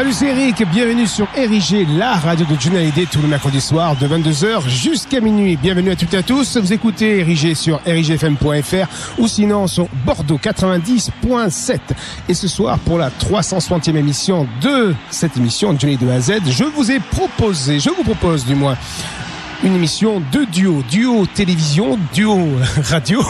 Salut, c'est Eric. Bienvenue sur Érigé, la radio de Johnny tous les mercredis soirs de 22h jusqu'à minuit. Bienvenue à toutes et à tous. Vous écoutez Érigé sur érigfm.fr ou sinon sur Bordeaux 90.7. Et ce soir, pour la 360e émission de cette émission Johnny de A à Z, je vous ai proposé, je vous propose du moins, une émission de duo, duo télévision, duo radio.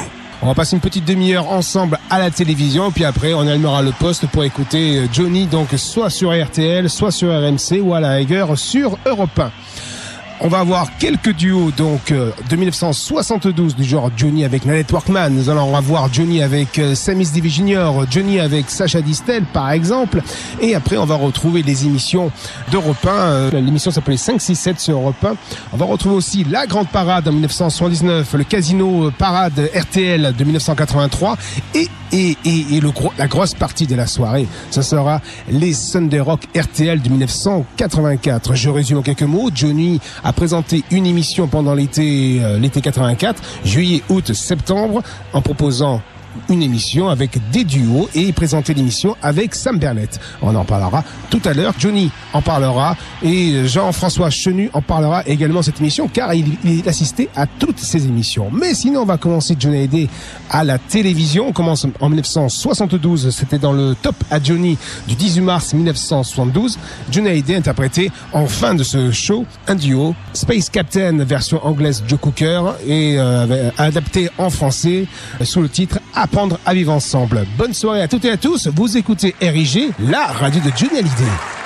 On va passer une petite demi-heure ensemble à la télévision, puis après on allumera le poste pour écouter euh, Johnny, donc soit sur RTL, soit sur RMC ou à la rigueur sur Europe 1. On va avoir quelques duos donc euh, de 1972 du genre Johnny avec Nanette Workman. Nous allons avoir Johnny avec euh, Sammy Davis Jr., Johnny avec Sacha Distel par exemple. Et après on va retrouver les émissions d'Europe 1. Euh, L'émission s'appelait 5-6-7 sur Europe 1. On va retrouver aussi la Grande Parade en 1979, le Casino Parade RTL de 1983 et et, et, et le la grosse partie de la soirée, ce sera les Sunday Rock RTL de 1984. Je résume en quelques mots. Johnny présenté une émission pendant l'été euh, l'été 84, juillet, août, septembre, en proposant une émission avec des duos et il présentait l'émission avec Sam Bernett. On en parlera tout à l'heure. Johnny en parlera et Jean-François Chenu en parlera également cette émission car il, il assistait à toutes ces émissions. Mais sinon, on va commencer Johnny Hallyday à la télévision. On commence en 1972. C'était dans le Top à Johnny du 18 mars 1972. Johnny Hallyday interprétait en fin de ce show un duo Space Captain version anglaise Joe Cooker et euh, adapté en français sous le titre Apprendre à vivre ensemble. Bonne soirée à toutes et à tous. Vous écoutez RIG, la radio de Johnny Hallyday.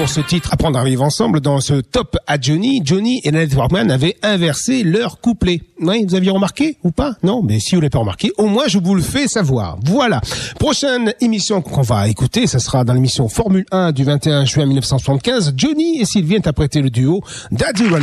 Pour ce titre Apprendre à vivre ensemble, dans ce top à Johnny, Johnny et Nanette Workman avaient inversé leur couplet Oui, vous aviez remarqué ou pas? Non, mais si vous l'avez pas remarqué, au moins je vous le fais savoir. Voilà. Prochaine émission qu'on va écouter, ça sera dans l'émission Formule 1 du 21 juin 1975. Johnny et Sylvie interprétaient le duo Daddy Run.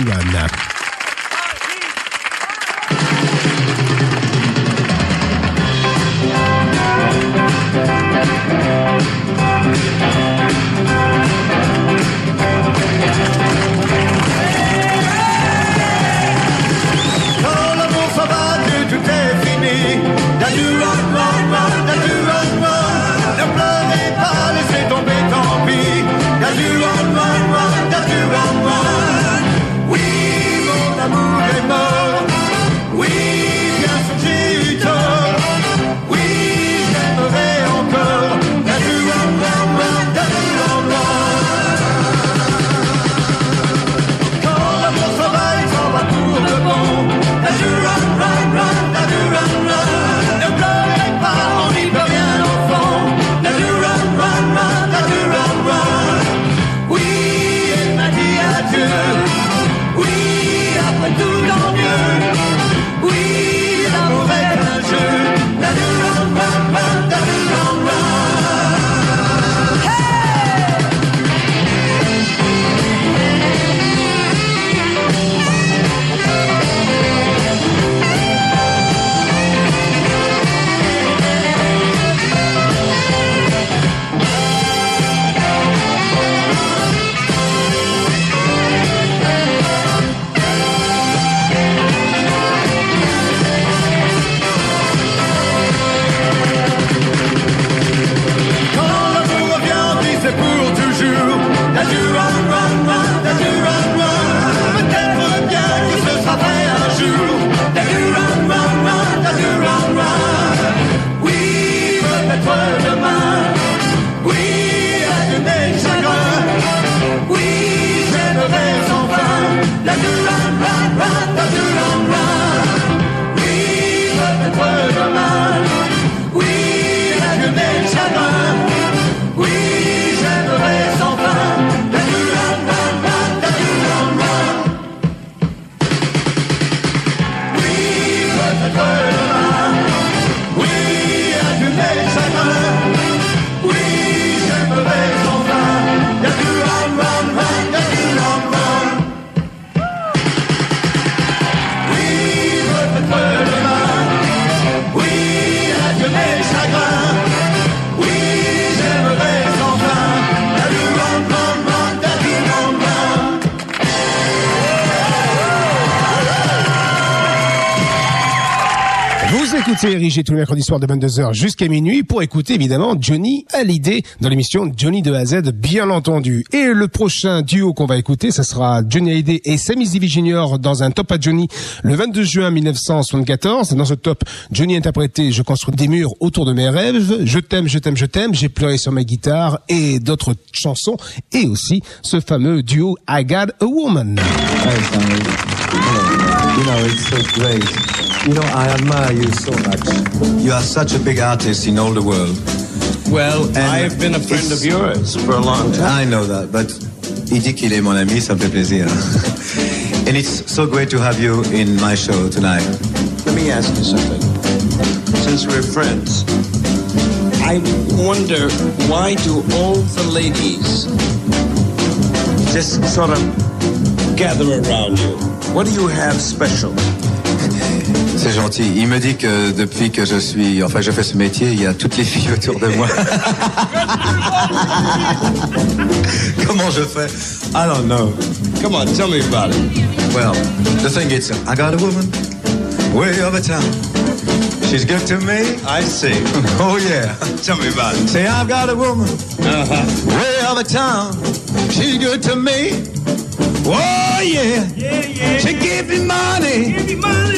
Écoutez Érigé tous les mercredis soirs de 22h jusqu'à minuit pour écouter évidemment Johnny Hallyday dans l'émission Johnny de A à Z bien entendu. Et le prochain duo qu'on va écouter, ce sera Johnny Hallyday et Sammy Zivi Jr. dans un top à Johnny le 22 juin 1974. Dans ce top, Johnny interprété Je construis des murs autour de mes rêves, Je t'aime, je t'aime, je t'aime, J'ai pleuré sur ma guitare et d'autres chansons et aussi ce fameux duo I Got a Woman. Hello. You know, it's so great. You know, I admire you so much. You are such a big artist in all the world. Well, And I've been a friend of yours for a long time. I know that, but il dit qu'il est mon ami, ça me fait plaisir. And it's so great to have you in my show tonight. Let me ask you something. Since we're friends, I wonder why do all the ladies just sort of gather around you? What do you have special? C'est gentil. Il me dit que depuis que je suis, enfin, je fais ce métier, il y a toutes les filles autour de moi. Comment je fais? I don't know. Come on, tell me about it. Well, the thing is, I got a woman way over town. She's good to me. I see. Oh yeah. Tell me about it. Say I've got a woman Uh-huh. way over town. She's good to me. Oh yeah. She gives me money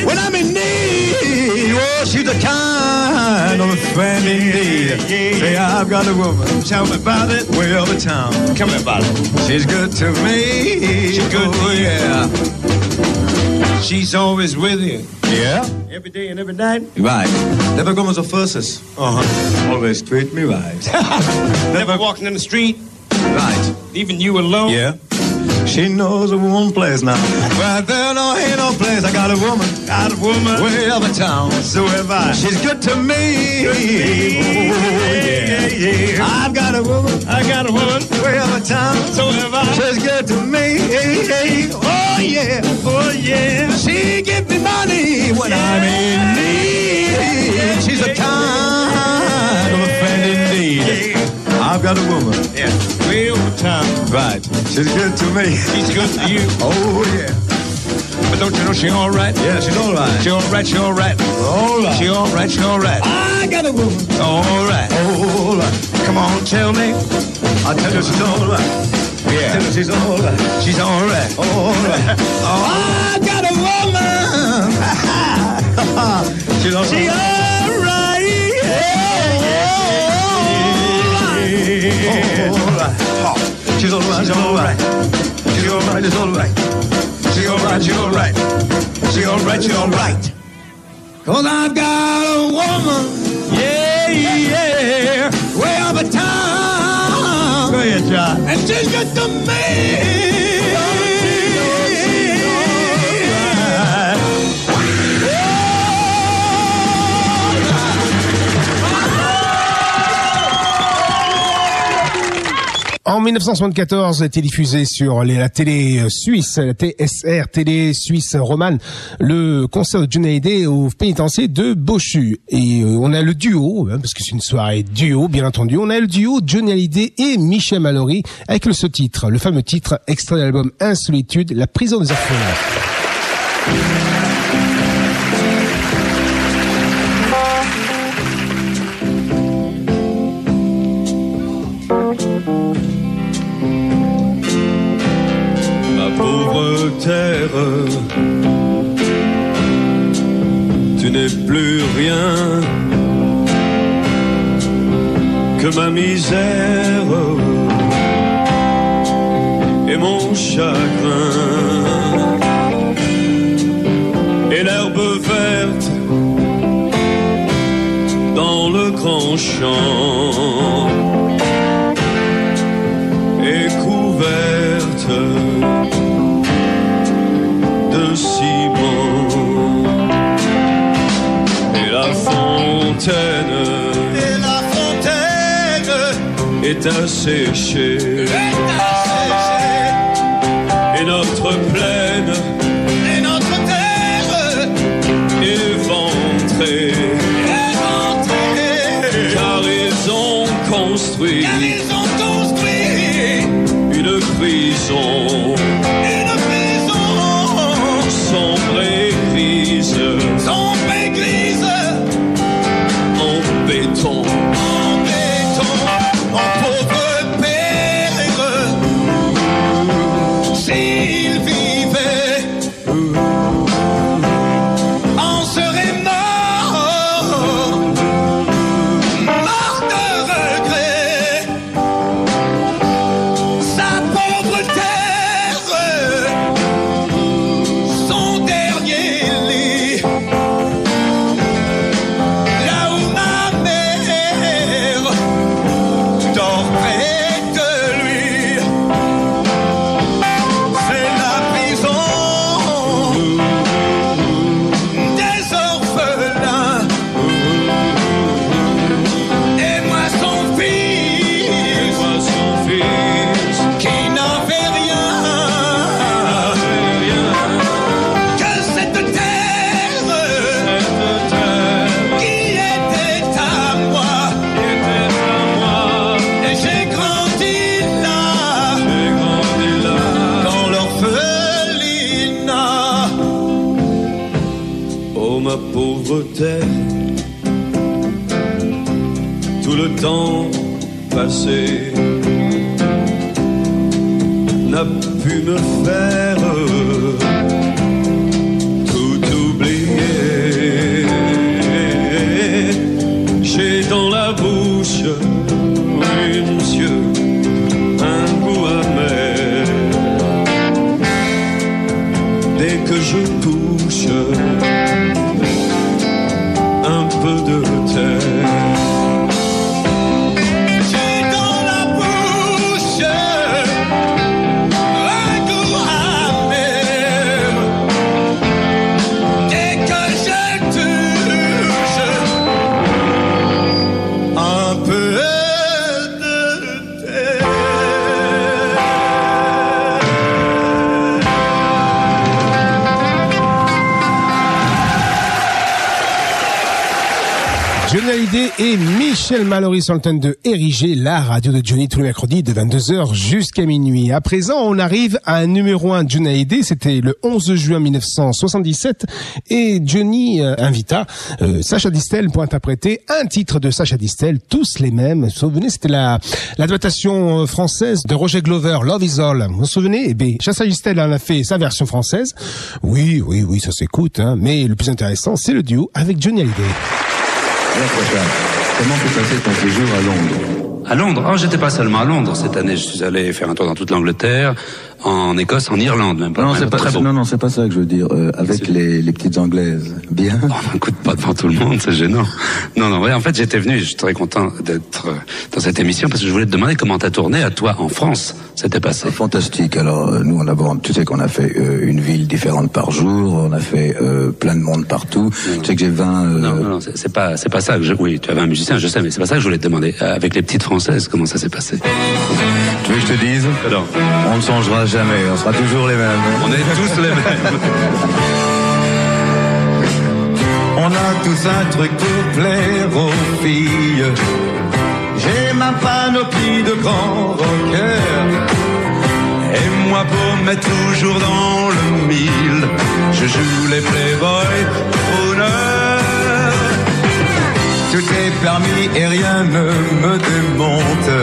when I'm in need. Oh, she's the kind of a friend indeed. Say I've got a woman. Tell me about it. Way over town. Tell me about it. She's good to me. She's good oh, to you. yeah. She's always with you. Yeah. Every day and every night. Right. Never comes to verses. Uh-huh. Always treat me right. Never walking in the street. right. Leaving you alone? Yeah. She knows a one place now. Right there, no ain't no place. I got a woman, Got a woman. way up in town. So have I. She's good to me. Good to me. Oh, Yeah, yeah, yeah. I've got a woman, I got a woman. way up in town. So have I. She's good to me. Oh yeah, Oh, yeah. she give me money when I'm in need. She's a kind of a friend indeed. I've got a woman, Yeah. Way over time. right? She's good to me. She's good to you. Oh yeah, But don't you know she all right? yeah, she's all right. She all right, she all right. All right. She all right, she all right. I got a woman. All right. All right. Come on, tell me. I tell you she's all right. Yeah. Tell you she's all right. She's all right. All right. Oh. I got a woman. she's all right. She all right. All right. She's all right. She's all right. She's all right. She's all right. She all right, she all right. She all right, she all right. Cause I've got a woman. Yeah, yeah. Way up in town. Go ahead, John. And she's good to me. En 1974 a été diffusé sur la télé euh, suisse, la TSR, télé suisse romane, le concert de Johnny Hallyday au pénitencier de Bochu. Et euh, on a le duo, hein, parce que c'est une soirée duo, bien entendu, on a le duo Johnny Hallyday et Michel Mallory avec le, ce titre, le fameux titre extrait de l'album Insolitude, La prison des orphelins. Que ma misère et mon chagrin. Et l'herbe verte dans le grand champ fontaine Et la fontaine est asséchée est asséchée. et notre plaine Mallory sur le thème de Érigé, la radio de Johnny tous les mercredis de 22h jusqu'à minuit. À présent, on arrive à un numéro 1 de Johnny c'était le 11 juin 1977 et Johnny euh, invita euh, Sacha Distel pour interpréter un titre de Sacha Distel, tous les mêmes. Vous vous souvenez, c'était la l'adaptation euh, française de Roger Glover, Love is All. Vous vous souvenez? Eh bien, Sacha Distel en a fait sa version française. Oui, oui, oui, ça s'écoute, hein. mais le plus intéressant, c'est le duo avec Johnny Hallyday. Comment s'est passé ton séjour à Londres À Londres Oh, j'étais pas seulement à Londres. Cette année, je suis allé faire un tour dans toute l'Angleterre, en Écosse, en Irlande même. Non, c'est pas, très beau. non, non, c'est pas ça que je veux dire. Euh, avec les, les petites anglaises, bien. Oh, écoute, pas devant tout le monde, c'est gênant. Non, non, ouais, en fait, j'étais venu, je suis très content d'être euh, dans cette émission parce que je voulais te demander comment t'as tourné à toi en France. C'était passé. Fantastique. Alors euh, nous, on tu sais qu'on a fait euh, une ville différente par jour, on a fait euh, plein de monde partout. Tu sais que j'ai 20. euh, Non, non, non, c'est pas, c'est pas ça que je. Oui, tu avais un musicien, je sais, mais c'est pas ça que je voulais te demander. Avec les petites françaises, comment ça s'est passé? Tu veux que je te dise? Alors, On ne changera jamais, on sera toujours les mêmes. on est tous les mêmes. On a tous un truc pour plaire aux filles. Panoplie de grands rockers. Et moi pour mettre toujours dans le mille, je joue les playboys honneur. Tout est permis et rien ne me démonte.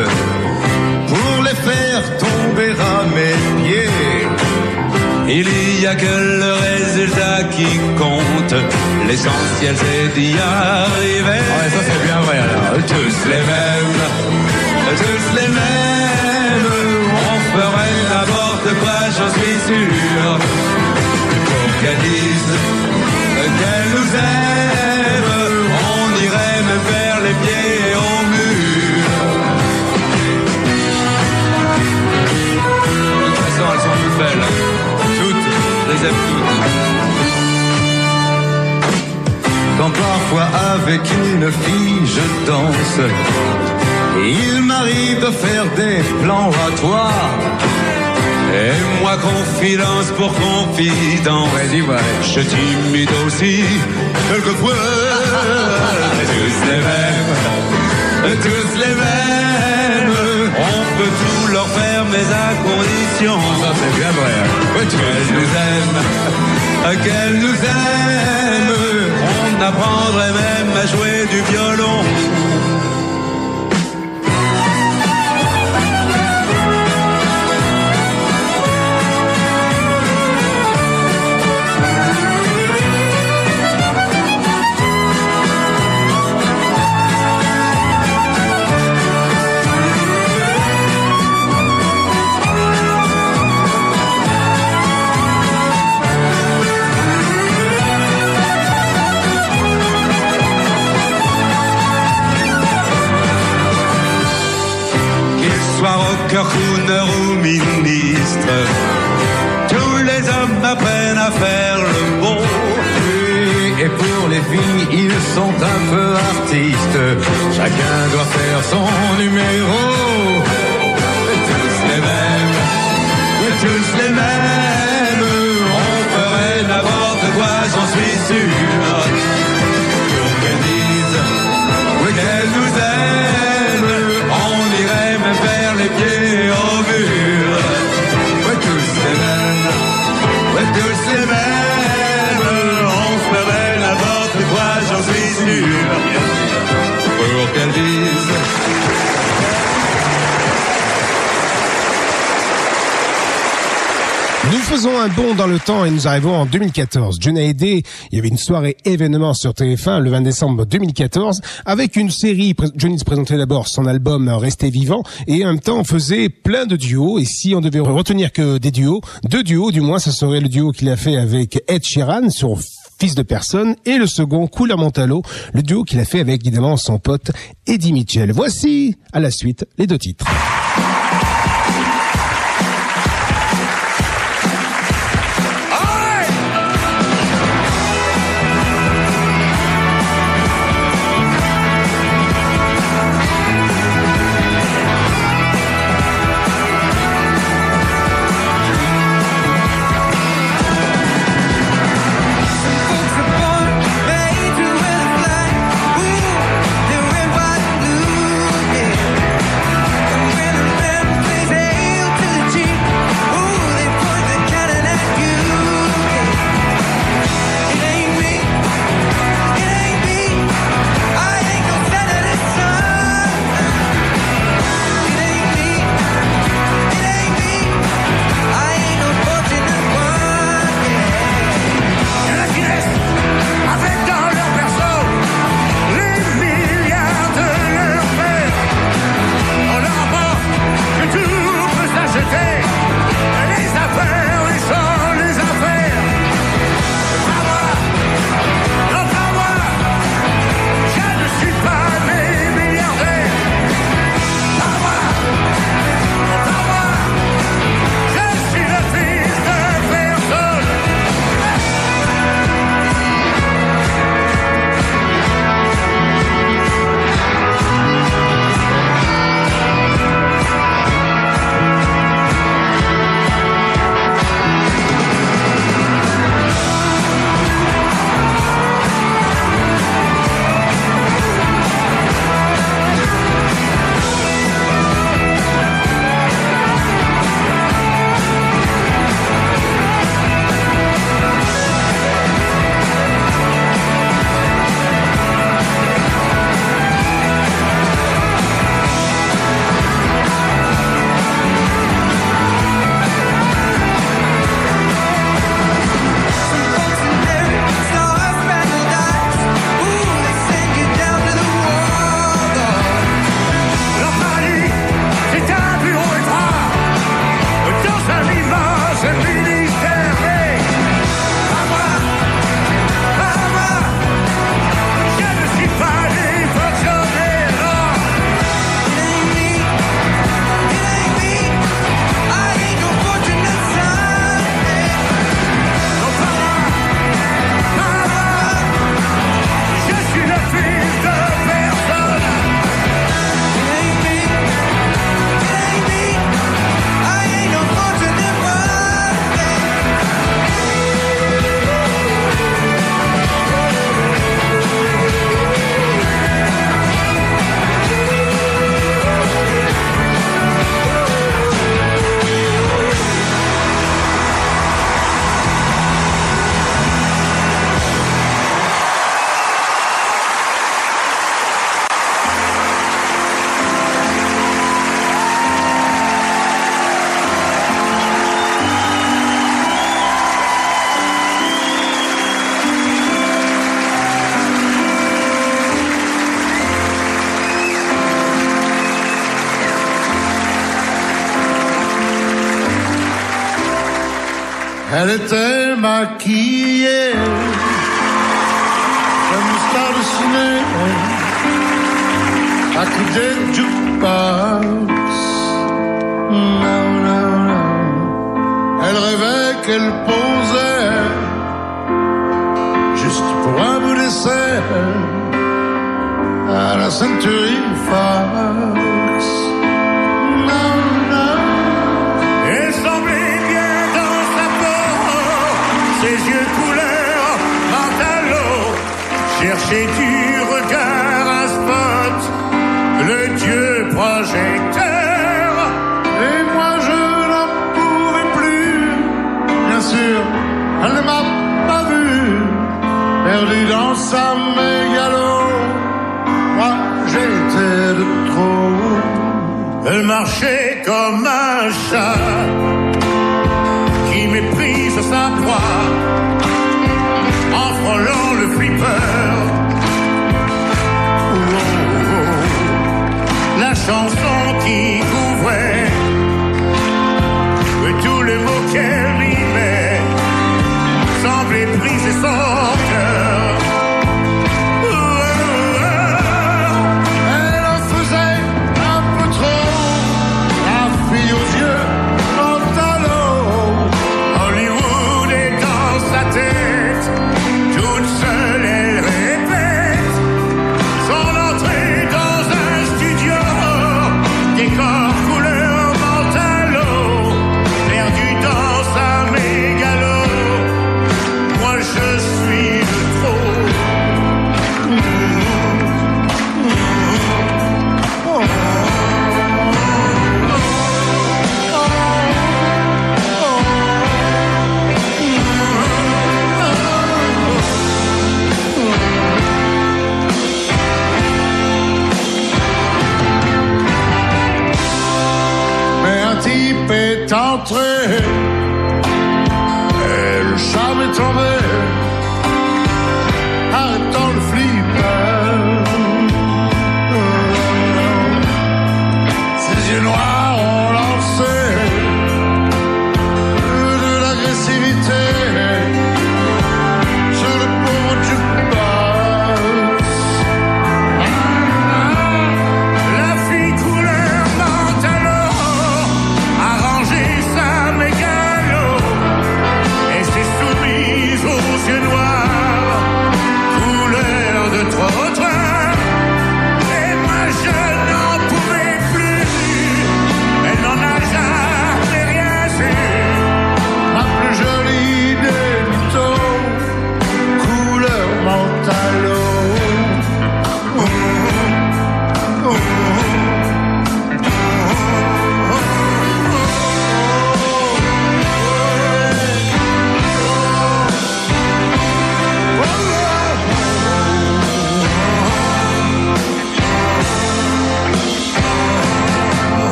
Pour les faire tomber à mes. Il y a que le résultat qui compte. L'essentiel c'est d'y arriver. Ouais, ça c'est bien vrai alors. Tous les mêmes, tous les mêmes. On ferait n'importe quoi, j'en suis sûr. Pour qu'elles disent qu'elles nous aiment, on irait me faire les pieds au mur. De toute façon, elles sont toutes belles. Je les. Quand parfois avec une fille je danse, il m'arrive de faire des plans à toi. Et moi, confidence pour confidence, je suis timide aussi, quelquefois. tous les mêmes, tous les mêmes. On peut tout leur faire, mais à condition. Ça, c'est bien vrai. Qu'elles nous aiment, qu'elles nous aiment. On apprendrait même à jouer du violon. Ou ministre, tous les hommes apprennent à faire le bon. Et pour les filles, ils sont un peu artistes. Chacun doit faire son numéro. Tous les mêmes, tous les mêmes. Faisons un bond dans le temps et nous arrivons en 2014. John Hallyday, il y avait une soirée événement sur TF1 le 20 décembre 2014 avec une série. Johnny se présentait d'abord son album Rester vivant et en même temps on faisait plein de duos et si on devait retenir que des duos, deux duos du moins, ce serait le duo qu'il a fait avec Ed Sheeran sur Fils de personne et le second Couleur Montalo, le duo qu'il a fait avec évidemment son pote Eddie Mitchell. Voici à la suite les deux titres. Elle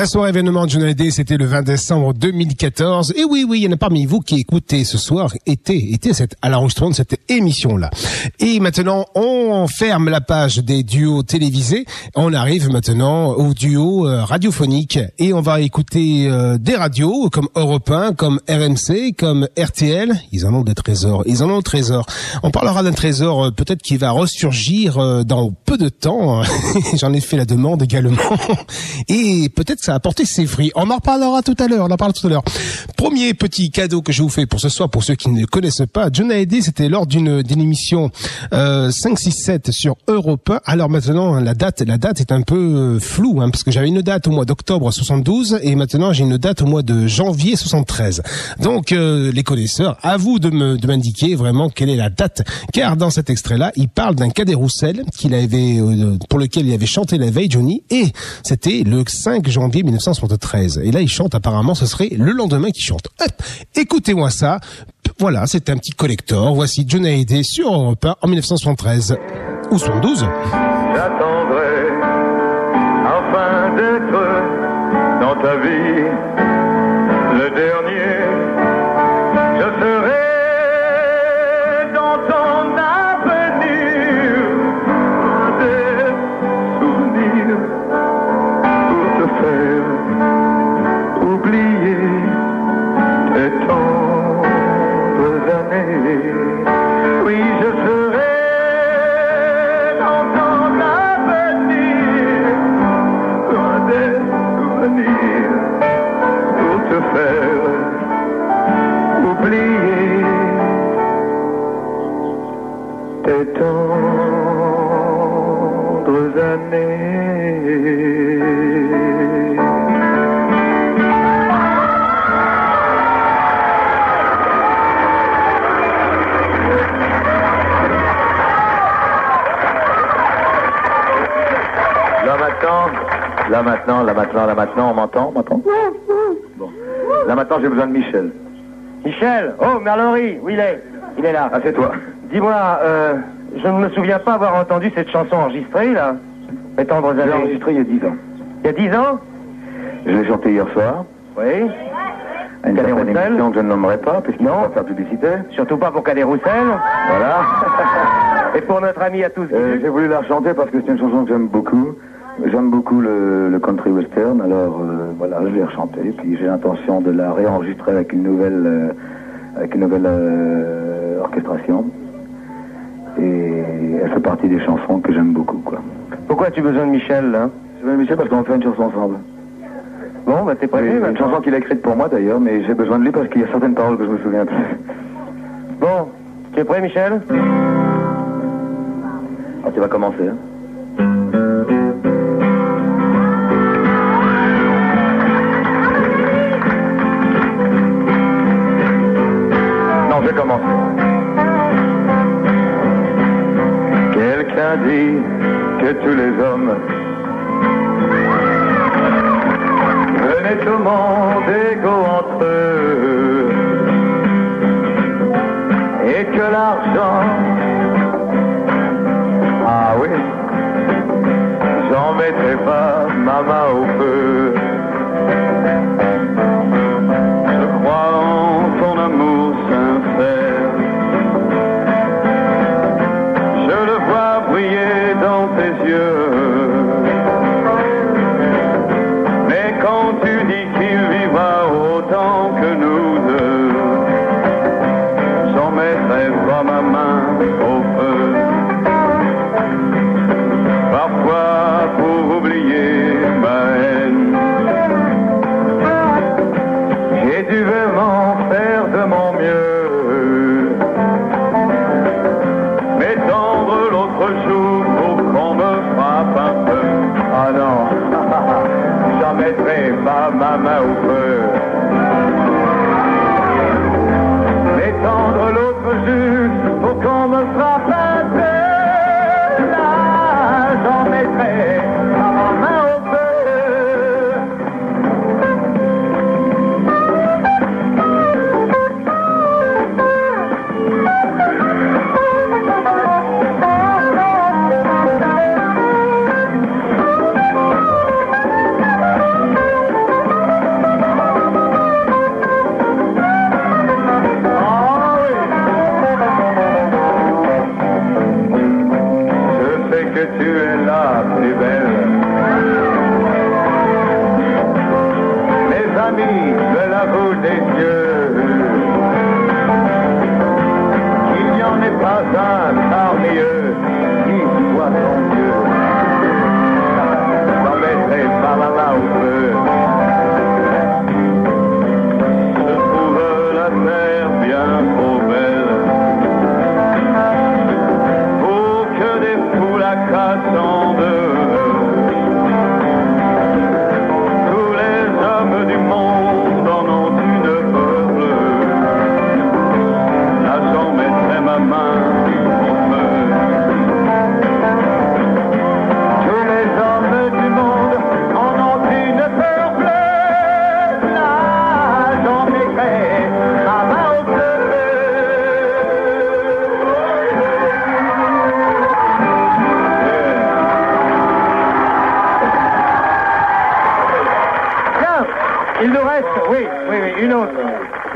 La soirée événement de Journal D, c'était le 20 décembre 2014. Et oui, oui, il y en a parmi vous qui écoutez ce soir, était, était cette, à l'enregistrement de cette émission-là. Et maintenant, on ferme la page des duos télévisés. On arrive maintenant aux duos euh, radiophoniques. Et on va écouter euh, des radios comme Europe 1, comme RMC, comme RTL. Ils en ont des trésors. Ils en ont des trésors. On parlera d'un trésor euh, peut-être qui va ressurgir euh, dans peu de temps. J'en ai fait la demande également. Et peut-être ça ses fruits. On en reparlera tout à l'heure. On en parlera tout à l'heure. Premier petit cadeau que je vous fais pour ce soir, pour ceux qui ne connaissent pas, John Hallyday, c'était lors d'une émission euh, 5-6-7 sur Europe 1. Alors maintenant, la date, la date est un peu euh, floue, hein, parce que j'avais une date au mois d'octobre 72 et maintenant j'ai une date au mois de janvier 73. Donc euh, les connaisseurs, à vous de me de m'indiquer vraiment quelle est la date, car dans cet extrait-là, il parle d'un cadet Roussel qu'il avait euh, pour lequel il avait chanté la veille Johnny et c'était le 5 janvier 1973. Et là, il chante apparemment, ce serait le lendemain qu'il chante. Écoutez-moi ça. Voilà, c'était un petit collector. Voici John Hallyday sur Europe 1 en 1973 ou 72. J'attendrai afin d'être dans ta vie tes tendres années. Là maintenant, là maintenant, là maintenant, là maintenant, on m'entend, on m'entend? Bon. Là maintenant, j'ai besoin de Michel. Michel? Oh, Merlery où il est? Il est là. Ah, c'est toi. Dis-moi, euh, je ne me souviens pas avoir entendu cette chanson enregistrée, là. Les tendres Je l'ai années. enregistré il y a 10 ans. Il y a dix ans Je l'ai chanté hier soir, Oui. à une Cadet certaine Roussel émission que je ne nommerai pas, puisqu'il ne Non. faut pas faire publicité. Surtout pas pour Cadet Roussel. Voilà. Et pour notre ami à tous. Euh, j'ai voulu la chanter parce que c'est une chanson que j'aime beaucoup. J'aime beaucoup le, le country western, alors euh, voilà, je l'ai rechantée. Puis j'ai l'intention de la réenregistrer avec une nouvelle, euh, avec une nouvelle euh, orchestration. Et elle fait partie des chansons que j'aime beaucoup, quoi. Pourquoi as-tu besoin de Michel, là? Je vais Michel parce qu'on fait une chanson ensemble. Bon, bah t'es Oui, prévenu, une maintenant. chanson qu'il a écrite pour moi d'ailleurs, mais j'ai besoin de lui parce qu'il y a certaines paroles que je me souviens plus. Bon, tu es prêt, Michel? Alors tu vas commencer. Hein.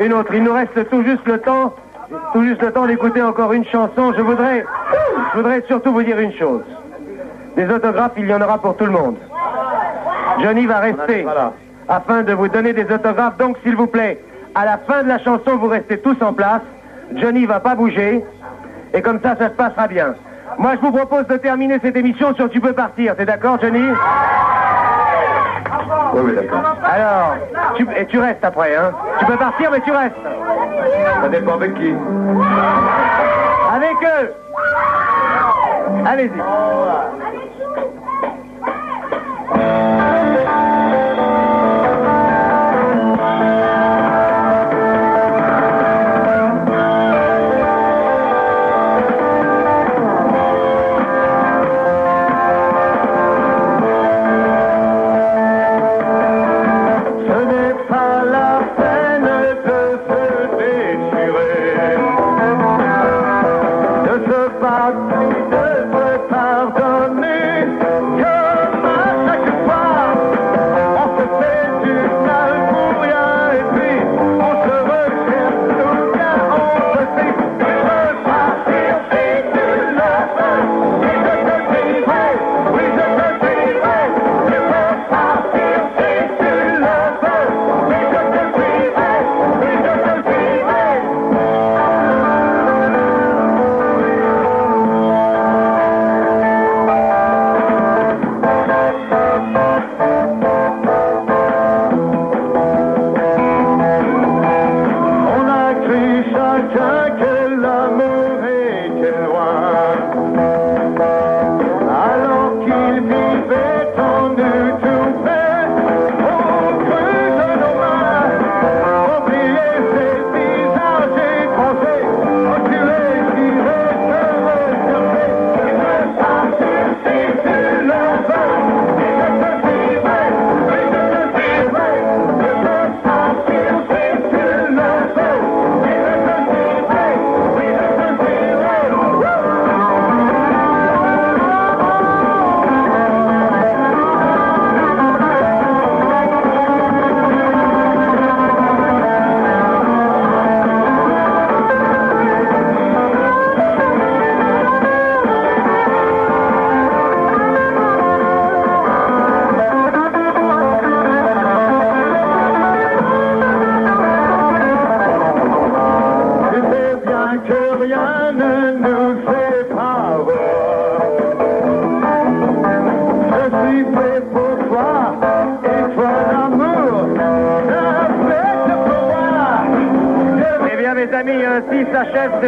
Il nous reste tout juste le temps, tout juste le temps d'écouter encore une chanson. Je voudrais, je voudrais surtout vous dire une chose. Des autographes, il y en aura pour tout le monde. Johnny va rester afin de vous donner des autographes. Donc, s'il vous plaît, à la fin de la chanson, vous restez tous en place. Johnny va pas bouger. Et comme ça, ça se passera bien. Moi, je vous propose de terminer cette émission sur Tu peux partir. T'es d'accord, Johnny? Oui, oui, d'accord. Alors, et tu restes après, hein? Tu peux partir, mais tu restes. Ça dépend avec qui. Avec eux. Allez-y.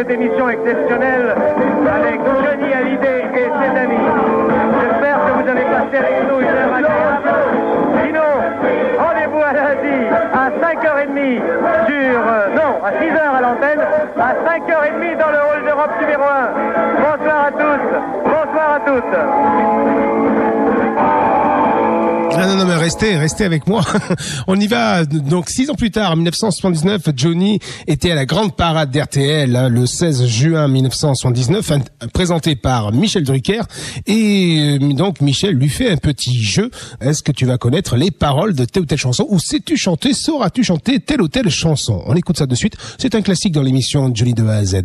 devi restez, avec moi. On y va. Donc six ans plus tard, en 1979, Johnny était à la grande parade d'RTL hein, le 16 juin 1979, présenté par Michel Drucker. Et euh, donc Michel lui fait un petit jeu. Est-ce que tu vas connaître les paroles de telle ou telle chanson? Ou sais-tu chanter, sauras-tu chanter telle ou telle chanson? On écoute ça de suite. C'est un classique dans l'émission Johnny de A à Z.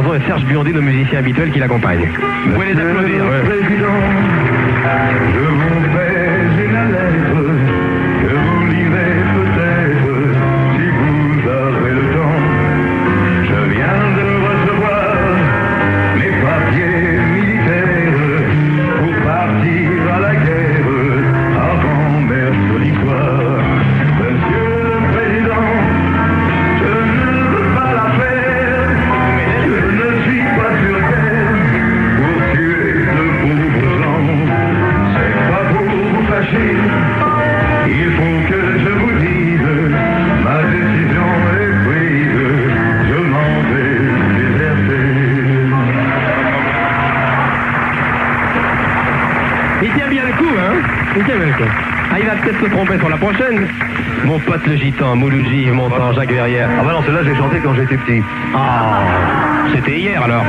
Et Serge Burdet, nos musiciens habituels qui l'accompagnent. Gitan, Mouloudji, montant Jacques Verrière. Ah bah non, celle-là, j'ai chanté quand j'étais petit. Ah, c'était hier alors.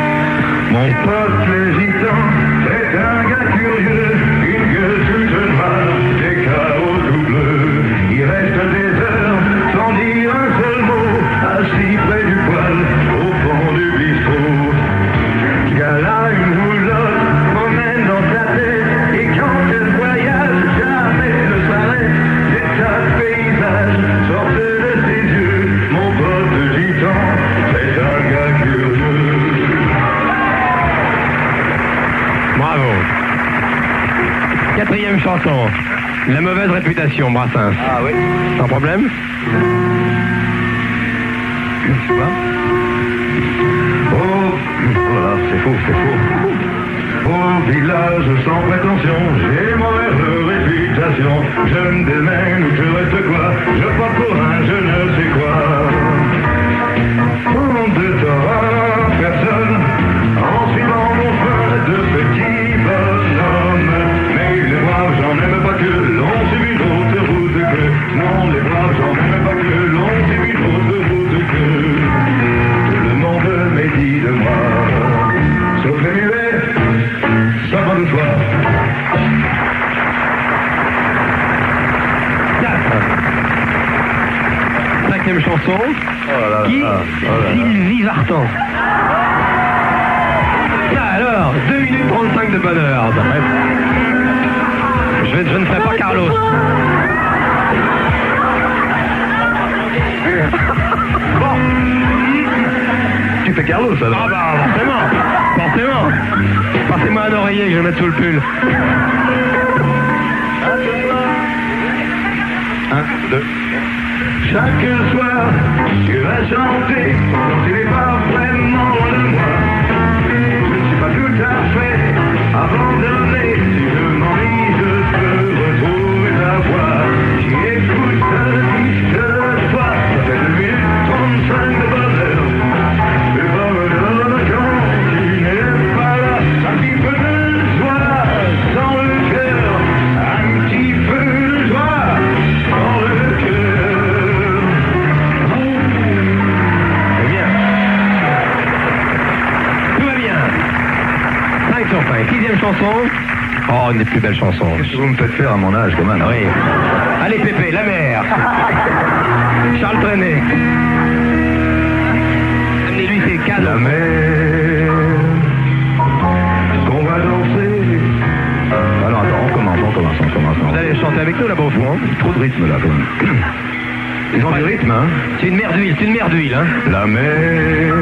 Chanson. La mauvaise réputation, Brassens. Ah oui. Sans problème Je sais pas. Oh, oh là là, c'est faux, c'est faux. Au village sans prétention, j'ai mauvaise réputation. Je me démène ou je reste quoi? Je pars pour un je ne sais quoi. On ne personne en suivant mon chemin de petit que l'on suit une autre route que. Non, les braves, j'en aime pas que l'on suit une autre route que. Tout le monde médit de moi. Sauf les muets, ça va de soi. Cinquième chanson. Oh Qui Sylvie Vartan. Ça alors, 2 minutes 35 de bonheur. Je, ne ferai pas Carlos. Bon. Tu fais Carlos alors Ah bah forcément, forcément. Passez-moi un oreiller que je vais mettre sous le pull. Un, deux. Chaque soir, tu vas chanter quand tu n'es pas vraiment de moi. Je ne suis pas tout à fait abandonné. Si chanson. Oh, une des plus belles chansons. Qu'est-ce que vous me faites faire à mon âge quand même Oui. Allez, Pépé, la mer. Charles Trenet. Amenez-lui ses cadeaux. La mer qu'on va danser. Non, attends, on commence, on commence, on commence. Vous allez chanter avec nous là-bas au fond. hein Trop de rythme là quand même. Ils ont du rythme, hein C'est une mer d'huile, c'est une mer d'huile. Hein La mer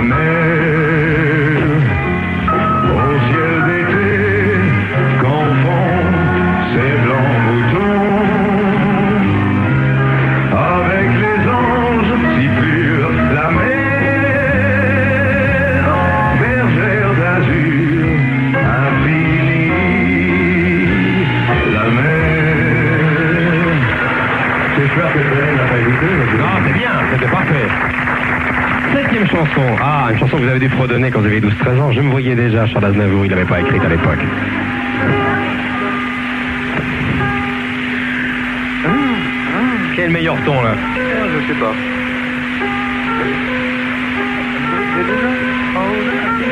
la chanson. Ah, une chanson que vous avez dû fredonner quand vous aviez 12-13 ans. Je me voyais déjà, Charles Aznavour, il l'avait pas écrite à l'époque. Quel meilleur ton là je sais pas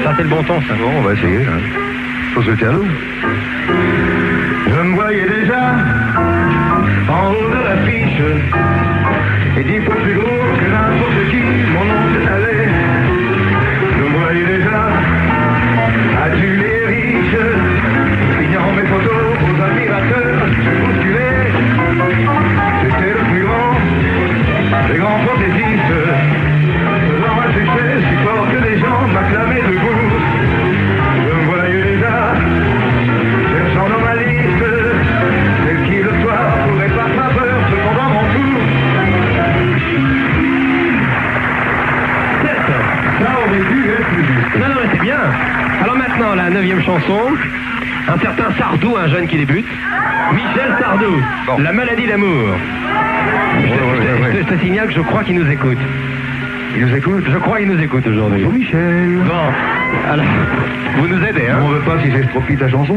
Ça c'est le bon ton ça. Bon, on va essayer. Hein. Faut se calme. Je me voyais déjà en haut de l'affiche et dix fois plus gros que n'importe qui, chanson. Un certain Sardou, un jeune qui débute. Michel Sardou, La maladie d'amour. Je, je- je te signale que je crois qu'il nous écoute. Il nous écoute Je crois qu'il nous écoute aujourd'hui. Bonjour Michel. Bon, alors, vous nous aidez, hein On veut pas si j'exproprie ta chanson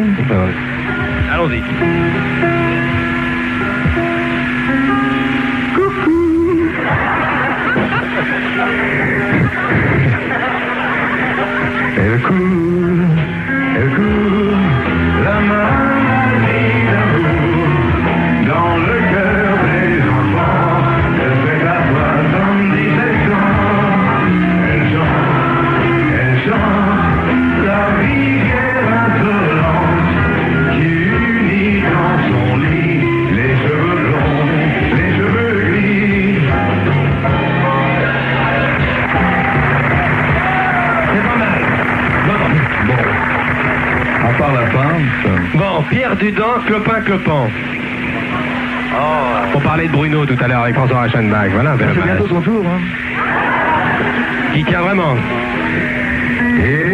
Allons-y. Elle Pierre Dudin, Clopin Clopin. On parlait de Bruno tout à l'heure avec François Reichenbach. Voilà, c'est bientôt son tour. Hein. qui tient vraiment. Et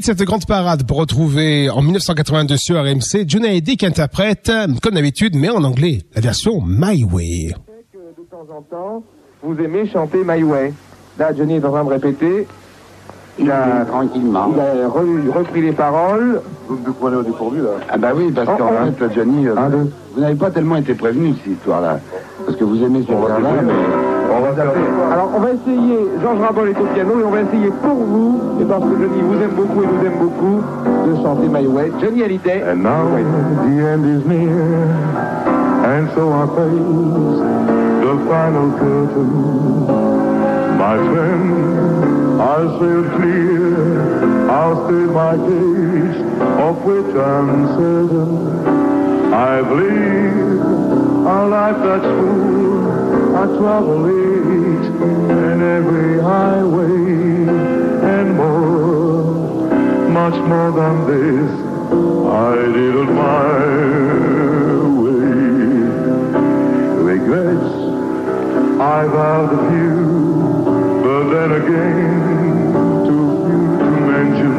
quitte cette grande parade pour retrouver en 1982 sur RMC Johnny Hallyday qui interprète, comme d'habitude, mais en anglais, la version My Way. De temps en temps, vous aimez chanter My Way. Là, Johnny est en train de répéter. Il a, tranquillement. Il a re- repris les paroles. Vous me prenez au dépourvu, là Ah bah oui, parce Oh, qu'en oh. fait, Johnny, euh, vous n'avez pas tellement été prévenu cette histoire-là. Parce que vous aimez ce gars-là, mais... On va Alors, on va essayer, Georges Rabol est au piano, et on va essayer pour vous, et parce que Johnny vous aime beaucoup et nous aime beaucoup, de chanter My Way. Johnny Hallyday. And now the end is near, and so I face the final curtain. My friend, I'll sail clear, I'll state my case, of which I'm certain. I believe a life that's full, I travel each and every highway, and more, much more than this. I did it my way. Regrets, I've had a few, but then again, too few to mention.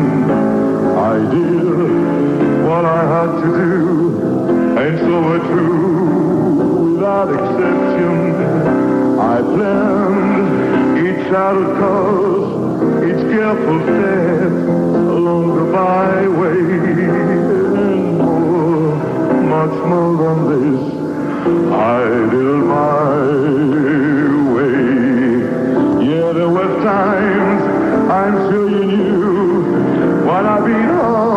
I did what I had to do, and so were true, without exception. I planned each shattered course, each careful step along the byway, and more, much more than this, I did my way. Yeah, there were times I'm sure you knew when I beat off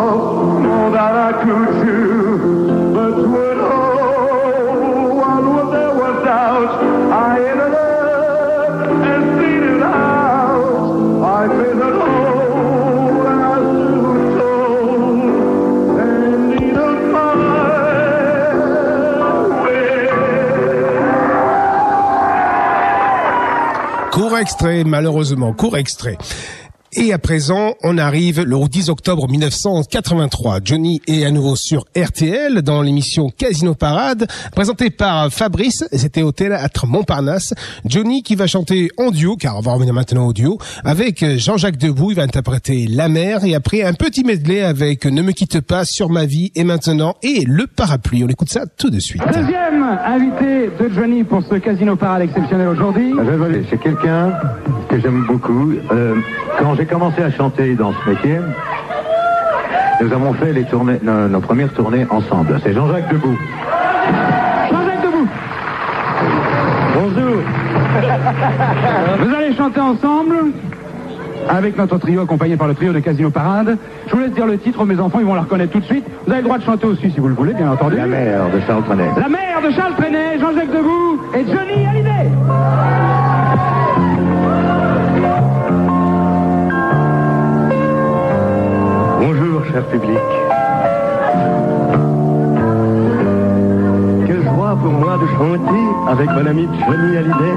extrait, malheureusement, court extrait. Et à présent, on arrive le 10 octobre 1983. Johnny est à nouveau sur RTL dans l'émission Casino Parade, présentée par Fabrice. C'était au théâtre Montparnasse. Johnny qui va chanter en duo, car on va revenir maintenant au duo, avec Jean-Jacques Debout. Il va interpréter La Mer et après un petit medley avec Ne me quitte pas, Sur ma vie et maintenant et Le Parapluie. On écoute ça tout de suite. Deuxième invité de Johnny pour ce casino parade exceptionnel aujourd'hui. C'est quelqu'un que j'aime beaucoup. Euh, quand j'ai commencé à chanter dans ce métier, nous avons fait les tournées, nos, nos premières tournées ensemble. C'est Jean-Jacques Debout. Jean-Jacques Debout. Bonjour. Vous allez chanter ensemble avec notre trio accompagné par le trio de Casino Parade. Je vous laisse dire le titre, mes enfants, ils vont la reconnaître tout de suite. Vous avez le droit de chanter aussi si vous le voulez, bien entendu. La mère de Charles Trenet. La mère de Charles Trenet, Jean-Jacques Debout et Johnny Hallyday. Cher public. Quelle joie pour moi de chanter avec mon ami Johnny Hallyday.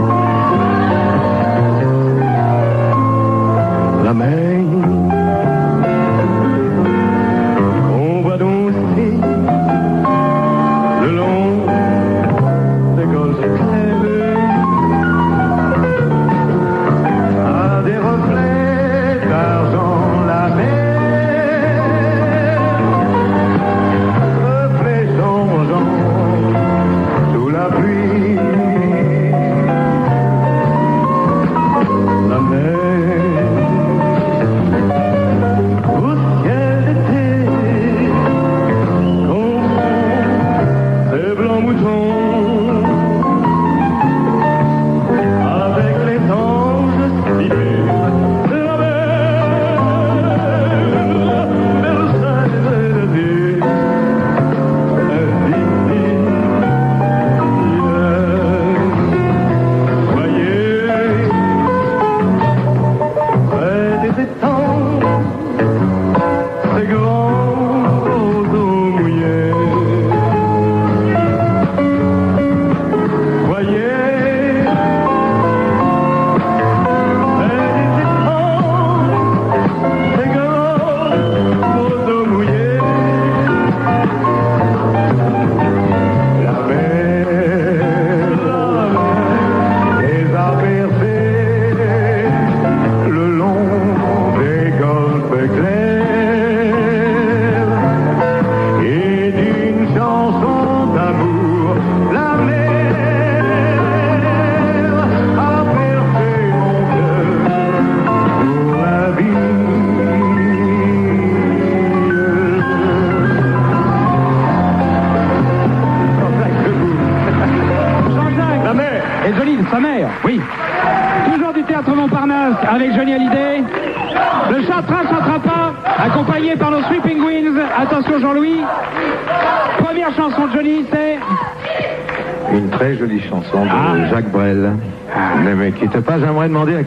La main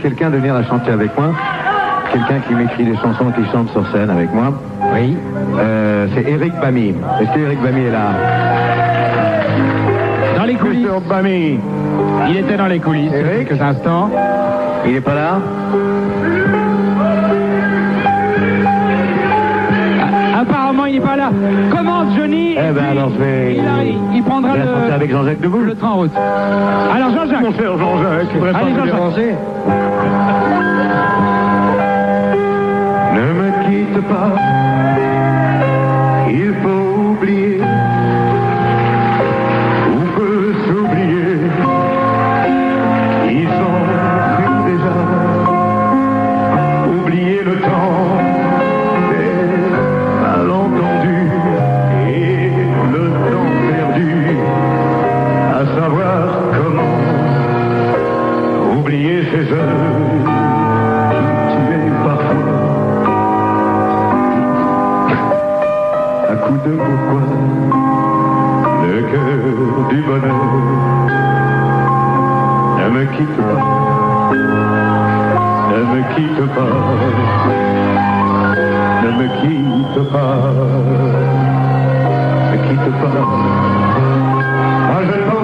quelqu'un de venir la chanter avec moi. Quelqu'un qui m'écrit des chansons qui chante sur scène avec moi. Oui. Euh, c'est Eric Bamy. Est-ce que Eric Bamy est là? Dans les coulisses. Bamy. Il était dans les coulisses il y a Eric quelques instants. Il est pas là? Apparemment, il n'est pas là. Comment Johnny Eh ben alors je vais... il, arrive, il prendra je vais chanter le, avec Jean-Jacques Debout. le train en route. Alors Jean-Jacques. Mon cher Jean-Jacques, tu voudrais pas Allez, me Jean-Jacques. déranger Ne me quitte pas, il faut du bonheur. Ne me quitte pas, ne me quitte pas, ne me quitte pas, ne me quitte pas. Moi je t'en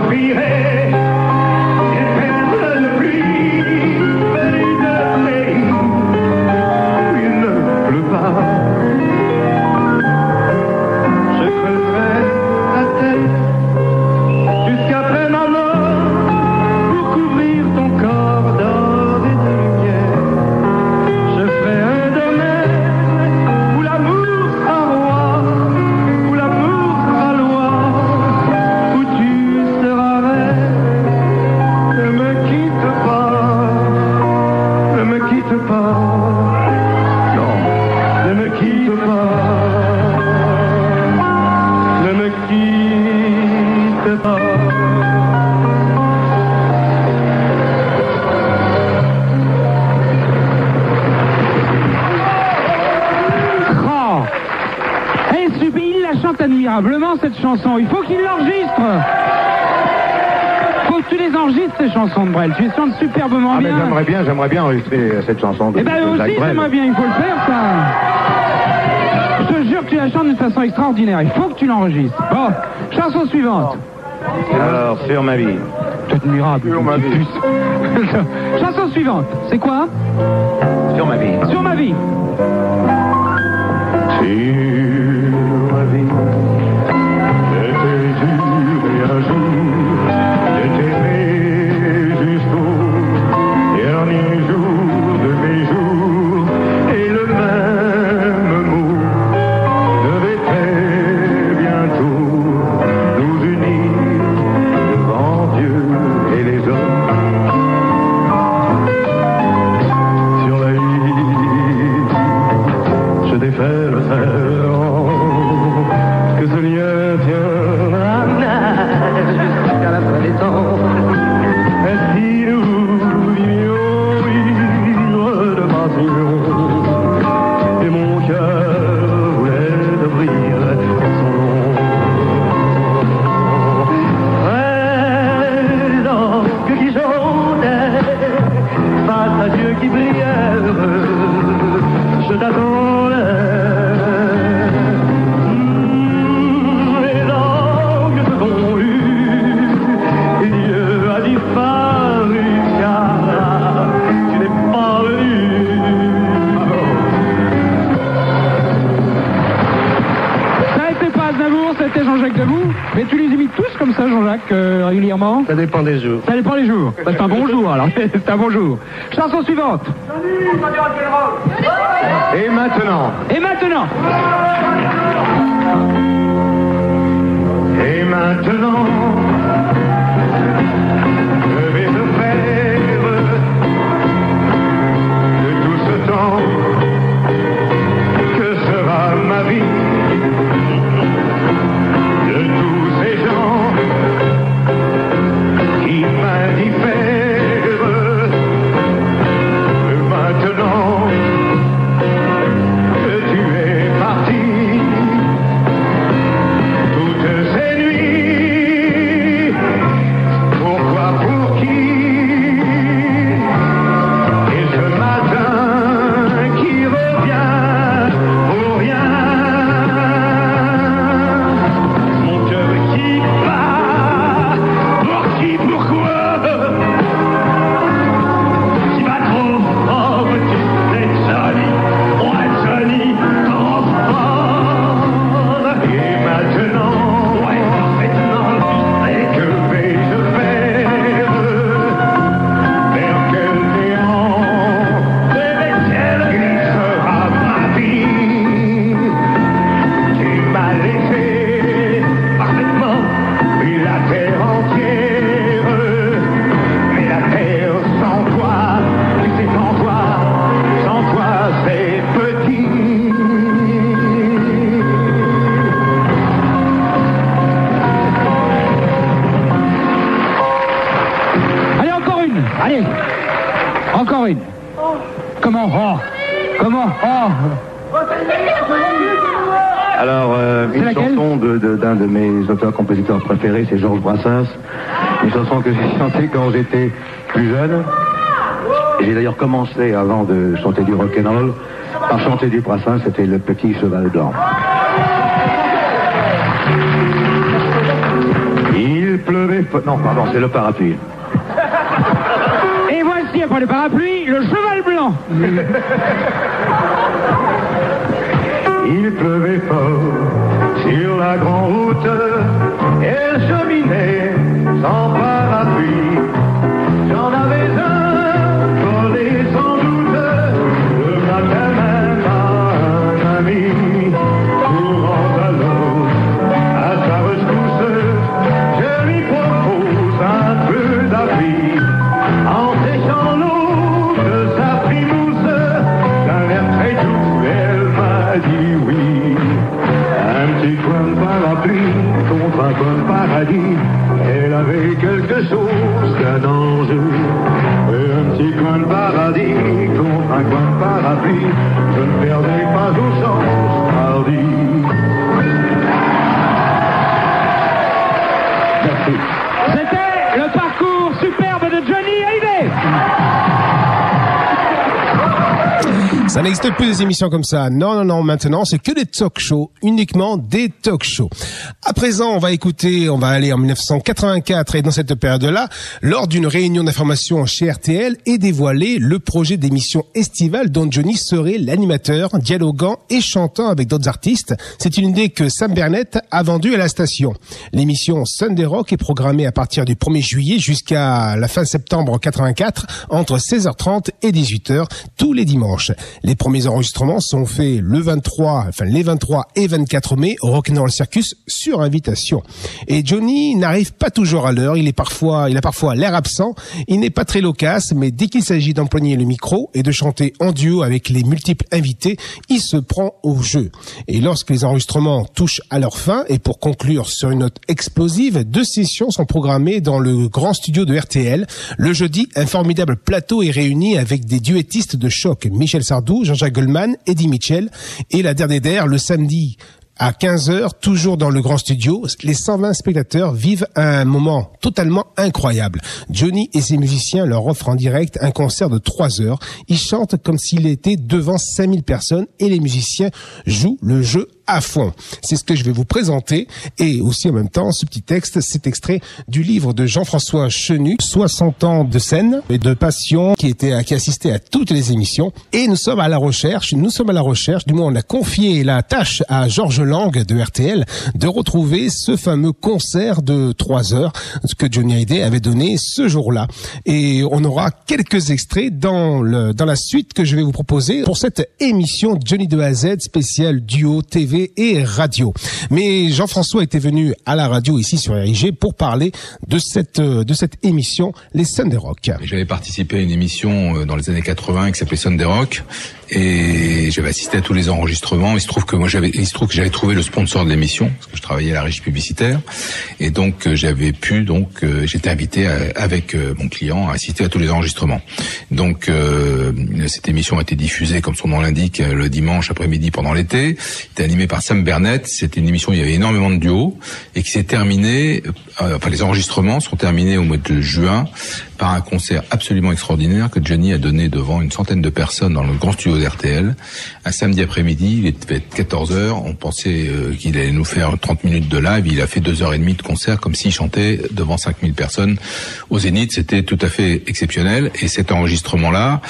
chansons de Brel. Tu les chantes superbement Ah, mais j'aimerais bien, j'aimerais bien enregistrer euh, cette chanson de, Eh ben de eux Jacques aussi Brel. j'aimerais bien, il faut le faire ça. Je te jure que tu la chantes d'une façon extraordinaire. Il faut que tu l'enregistres. Bon, chanson suivante. Alors, sur ma vie. C'est admirable. Sur ma vie. chanson suivante. C'est quoi? Sur ma vie. Sur ma vie. Sur Ça dépend des jours. Ça dépend des jours. Bah, c'est un bon jour alors. c'est un bon jour. Chanson suivante. Et maintenant Et maintenant auteurs-compositeurs préférés, c'est Georges Brassens. Une chanson que j'ai chantée quand j'étais plus jeune. J'ai d'ailleurs commencé, avant de chanter du rock'n'roll, par chanter du Brassens, c'était Le Petit Cheval Blanc. Il pleuvait... peu- Non, pardon, c'est le parapluie. Et voici, après le parapluie, le cheval blanc. Il pleuvait fort sur la grande route, elle cheminait sans parapluie. J'en avais un bon paradis, elle avait quelque chose d'un ange. Un petit coin de paradis contre un coin de parapluie, je ne perdais pas au sens hardi. Ça n'existe plus des émissions comme ça. Non, non, non. Maintenant, c'est que des talk shows, uniquement des talk shows. À présent, on va écouter, on va aller en 1984 et dans cette période-là, lors d'une réunion d'information chez RTL, est dévoilé le projet d'émission estivale dont Johnny serait l'animateur, dialoguant et chantant avec d'autres artistes. C'est une idée que Sam Bernett a vendue à la station. L'émission Sunday Rock est programmée à partir du 1er juillet jusqu'à la fin septembre 84 entre 16h30 et 18h tous les dimanches. Les premiers enregistrements sont faits le 23, enfin les 23 et 24 mai au Rock'n'Roll Circus sur invitation. Et Johnny n'arrive pas toujours à l'heure, il est parfois, il a parfois l'air absent, il n'est pas très loquace, mais dès qu'il s'agit d'empoigner le micro et de chanter en duo avec les multiples invités, il se prend au jeu. Et lorsque les enregistrements touchent à leur fin, et pour conclure sur une note explosive, deux sessions sont programmées dans le grand studio de RTL. Le jeudi, un formidable plateau est réuni avec des duettistes de choc, Michel Sardou, Jean-Jacques Goldman, Eddie Mitchell, et la dernière le samedi à 15h, toujours dans le grand studio, les 120 spectateurs vivent un moment totalement incroyable. Johnny et ses musiciens leur offrent en direct un concert de 3 heures. Ils chantent comme s'il était devant 5000 personnes et les musiciens jouent le jeu à fond. C'est ce que je vais vous présenter. Et aussi en même temps ce petit texte, c'est extrait du livre de Jean-François Chenu, 60 ans de scène et de passion qui était qui assistait à toutes les émissions. Et nous sommes à la recherche, nous sommes à la recherche, du moins on a confié la tâche à Georges Lang de RTL de retrouver ce fameux concert de 3 heures que Johnny Hallyday avait donné ce jour-là. Et on aura quelques extraits dans le dans la suite que je vais vous proposer pour cette émission Johnny de A Z spéciale duo TV et radio. Mais Jean-François était venu à la radio ici sur RIG pour parler de cette euh, de cette émission Les Sunday Rock. J'avais participé à une émission euh, dans les années 80 qui s'appelait Sunday Rock et j'avais assisté à tous les enregistrements. Il se trouve que moi j'avais, il se trouve que j'avais trouvé le sponsor de l'émission parce que je travaillais à la régie publicitaire et donc euh, j'avais pu donc euh, j'étais invité avec euh, mon client à assister à tous les enregistrements. Donc euh, cette émission a été diffusée comme son nom l'indique le dimanche après-midi pendant l'été. C'était animé par Sam Bernett. C'était une émission où il y avait énormément de duos et qui s'est terminée. enfin les enregistrements sont terminés au mois de juin par un concert absolument extraordinaire que Johnny a donné devant une centaine de personnes dans le grand studio d'RTL. Un samedi après-midi, il était 14 heures. On pensait euh, qu'il allait nous faire 30 minutes de live. Il a fait deux heures et demie de concert comme s'il chantait devant 5000 personnes au Zénith. C'était tout à fait exceptionnel. Et cet enregistrement-là,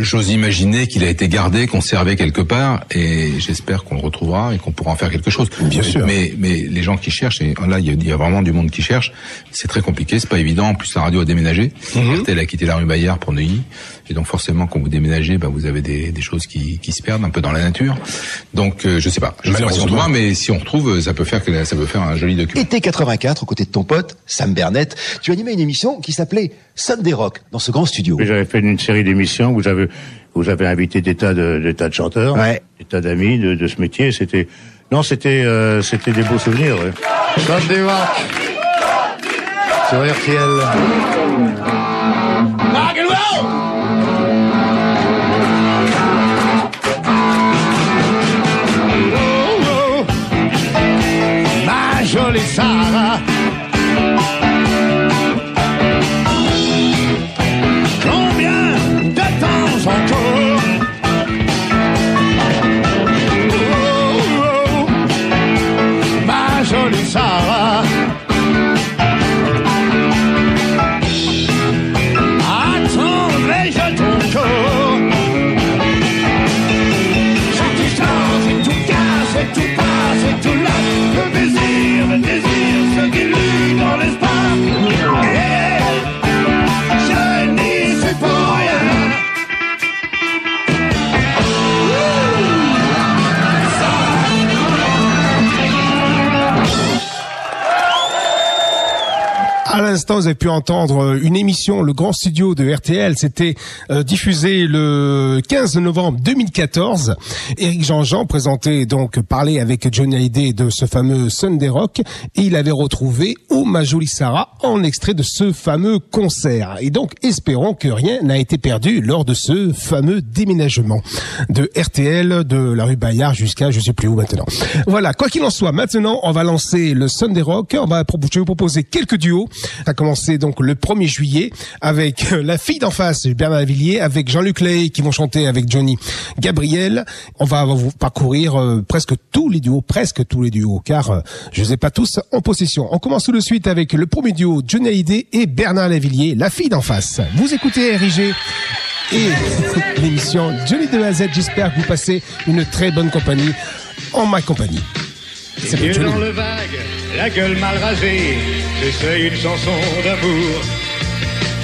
J'ose imaginer qu'il a été gardé, conservé quelque part, et j'espère qu'on le retrouvera et qu'on pourra en faire quelque chose. Bien sûr. Mais, mais les gens qui cherchent, et là il y a, il y a vraiment du monde qui cherche, c'est très compliqué, c'est pas évident. En plus la radio a déménagé, Mhm. RTL a quitté la rue Bayard pour Neuilly, et donc forcément quand vous déménagez, bah, vous avez des, des choses qui, qui se perdent un peu dans la nature. Donc euh, je sais pas, je sais pas si on mais si on retrouve, ça peut faire que ça peut faire un joli document. Été 84, aux côtés de ton pote, Sam Bernett, tu animais une émission qui s'appelait Sunday Rock, dans ce grand studio. J'avais fait une série d'émissions où j'avais où j'avais invité des tas de des tas de chanteurs, des tas d'amis de, de ce métier. C'était non, c'était euh, c'était des beaux souvenirs. ouais. Sunday Rock sur RTL. Ma vous avez pu entendre euh, une émission, le grand studio de RTL. C'était euh, diffusé le 15 novembre 2014. Éric Jean-Jean présentait donc parler avec Johnny Hallyday de ce fameux Sunday Rock et il avait retrouvé Oh ma jolie Sarah en extrait de ce fameux concert. Et donc, espérons que rien n'a été perdu lors de ce fameux déménagement de RTL de la rue Bayard jusqu'à je sais plus où maintenant. Voilà, quoi qu'il en soit, maintenant, on va lancer le Sunday Rock. Je vais vous proposer quelques duos. Commencé donc le 1er juillet avec euh, la fille d'en face, Bernard Lavillier, avec Jean-Luc Ley qui vont chanter avec Johnny Gabriel. On va vous parcourir euh, presque tous les duos, presque tous les duos, car euh, je les ai pas tous en possession. On commence tout de suite avec le premier duo, Johnny Hallyday et Bernard Lavillier, la fille d'en face. Vous écoutez RIG et l'émission Johnny de A à Z. J'espère que vous passez une très bonne compagnie en ma compagnie. Les yeux dans le vague, la gueule mal rasée, j'essaye une chanson d'amour.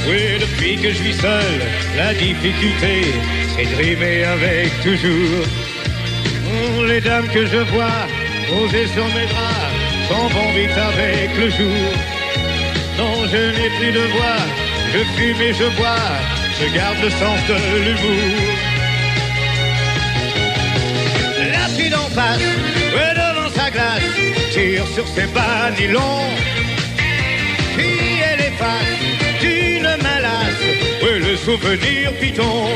Oui, depuis que je vis seul, la difficulté, c'est de rimer avec toujours. Oh, les dames que je vois poser sur mes draps s'en vont vite avec le jour. Non, je n'ai plus de voix, je fume et je bois, je garde le sens de l'humour. La fille d'en face, sur ses bas nylons. Puis elle efface d'une main lasse, ouais, le souvenir piton.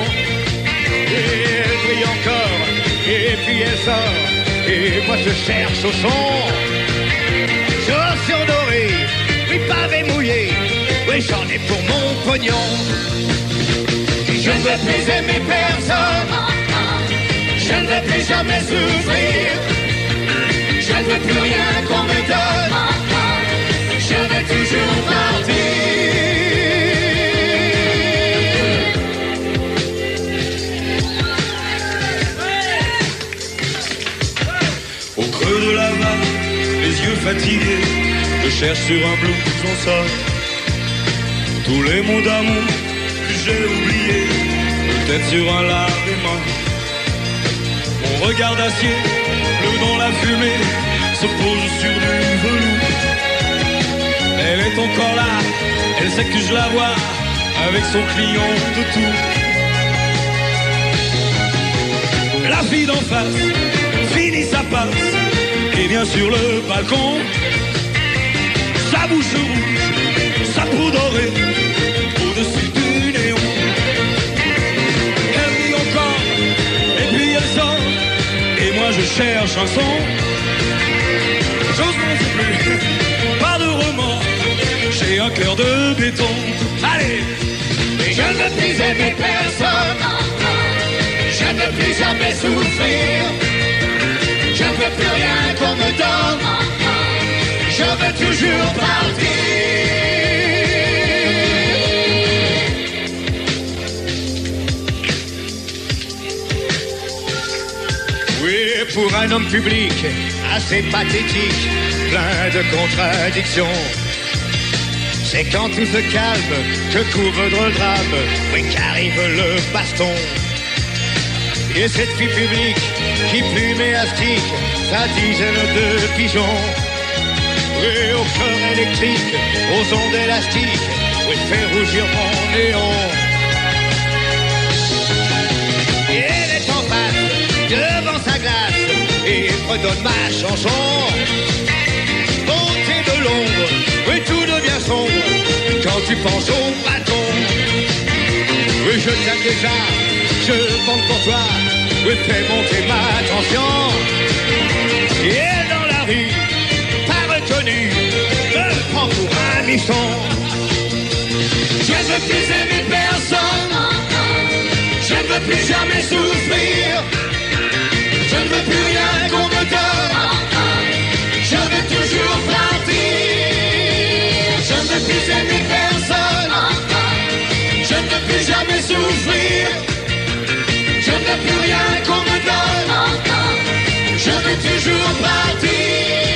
Et elle brille encore, et puis elle sort, et moi je cherche au son. Chaussures dorées, oui, pavé mouillé, oui, j'en ai pour mon pognon. Je ne veux plus aimer personne. Je ne veux plus jamais souffrir. Je veux plus rien qu'on me donne. Je vais toujours partir. Au creux de la vague, les yeux fatigués, je cherche sur un blouson ça. Tous les mots d'amour que j'ai oubliés, peut-être sur un lave Mon regard d'acier, la fumée, se pose sur du velours. Elle est encore là, elle sait que je la vois, avec son client de tout. La fille d'en face finit sa passe et vient sur le balcon. Sa bouche rouge, sa peau dorée, je cherche un son. J'ose plus, pas de remords, j'ai un cœur de béton. Allez! Je ne veux plus aimer personne. Je ne veux plus jamais souffrir. Je ne veux plus rien qu'on me donne. Je veux toujours partir. Oui, pour un homme public assez pathétique, plein de contradictions. C'est quand tout se calme que couvre le drame, oui qu'arrive le baston. Et cette fille publique qui plume et astique sa dizaine de pigeons. Oui, au cœur électrique, aux ondes élastiques, oui, fait rougir mon néon. Redonne ma chanson. Beauté de l'ombre, oui, tout devient sombre quand tu penses au bâton. Oui, je t'aime déjà, je compte pour toi, oui, fais monter ma tension. Et dans la rue, pas reconnue, me prend pour un misson. Je ne veux plus aimer personne, je ne veux plus jamais souffrir. Veux toujours partir. Je ne veux plus aimer personne. Je ne veux plus jamais souffrir. Je ne veux plus rien qu'on me donne. Je veux toujours partir.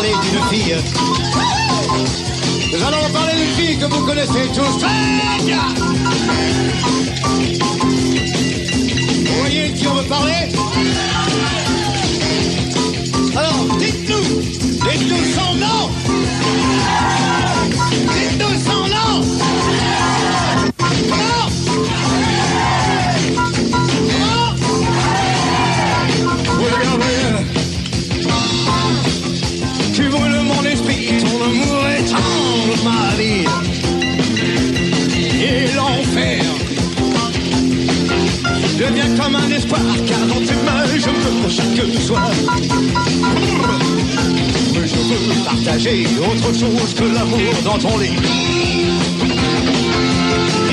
Parler d'une fille. Nous allons parler d'une fille que vous connaissez tous. Vous voyez qui on veut parler Alors, dites-nous, dites-nous son nom. Partager autre chose que l'amour dans ton lit.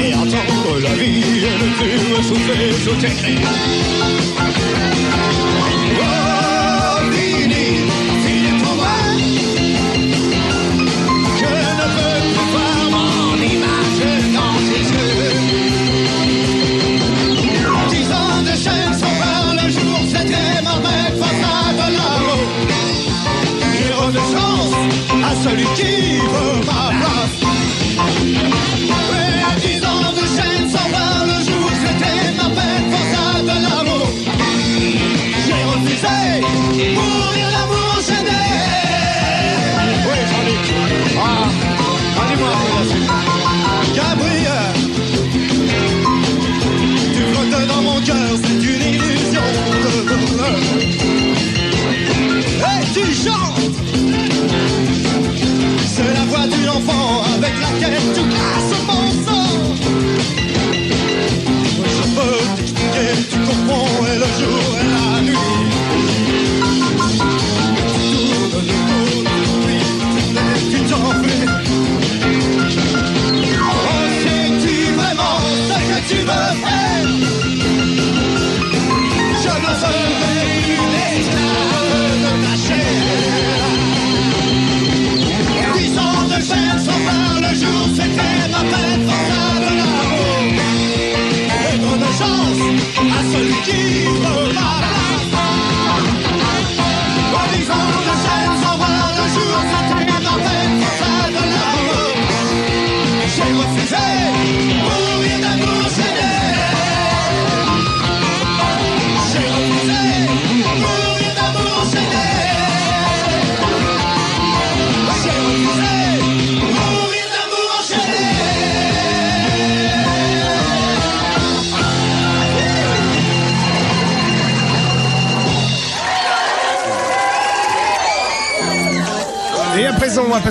Et entendre la vie et le crime souffler sous tes cris.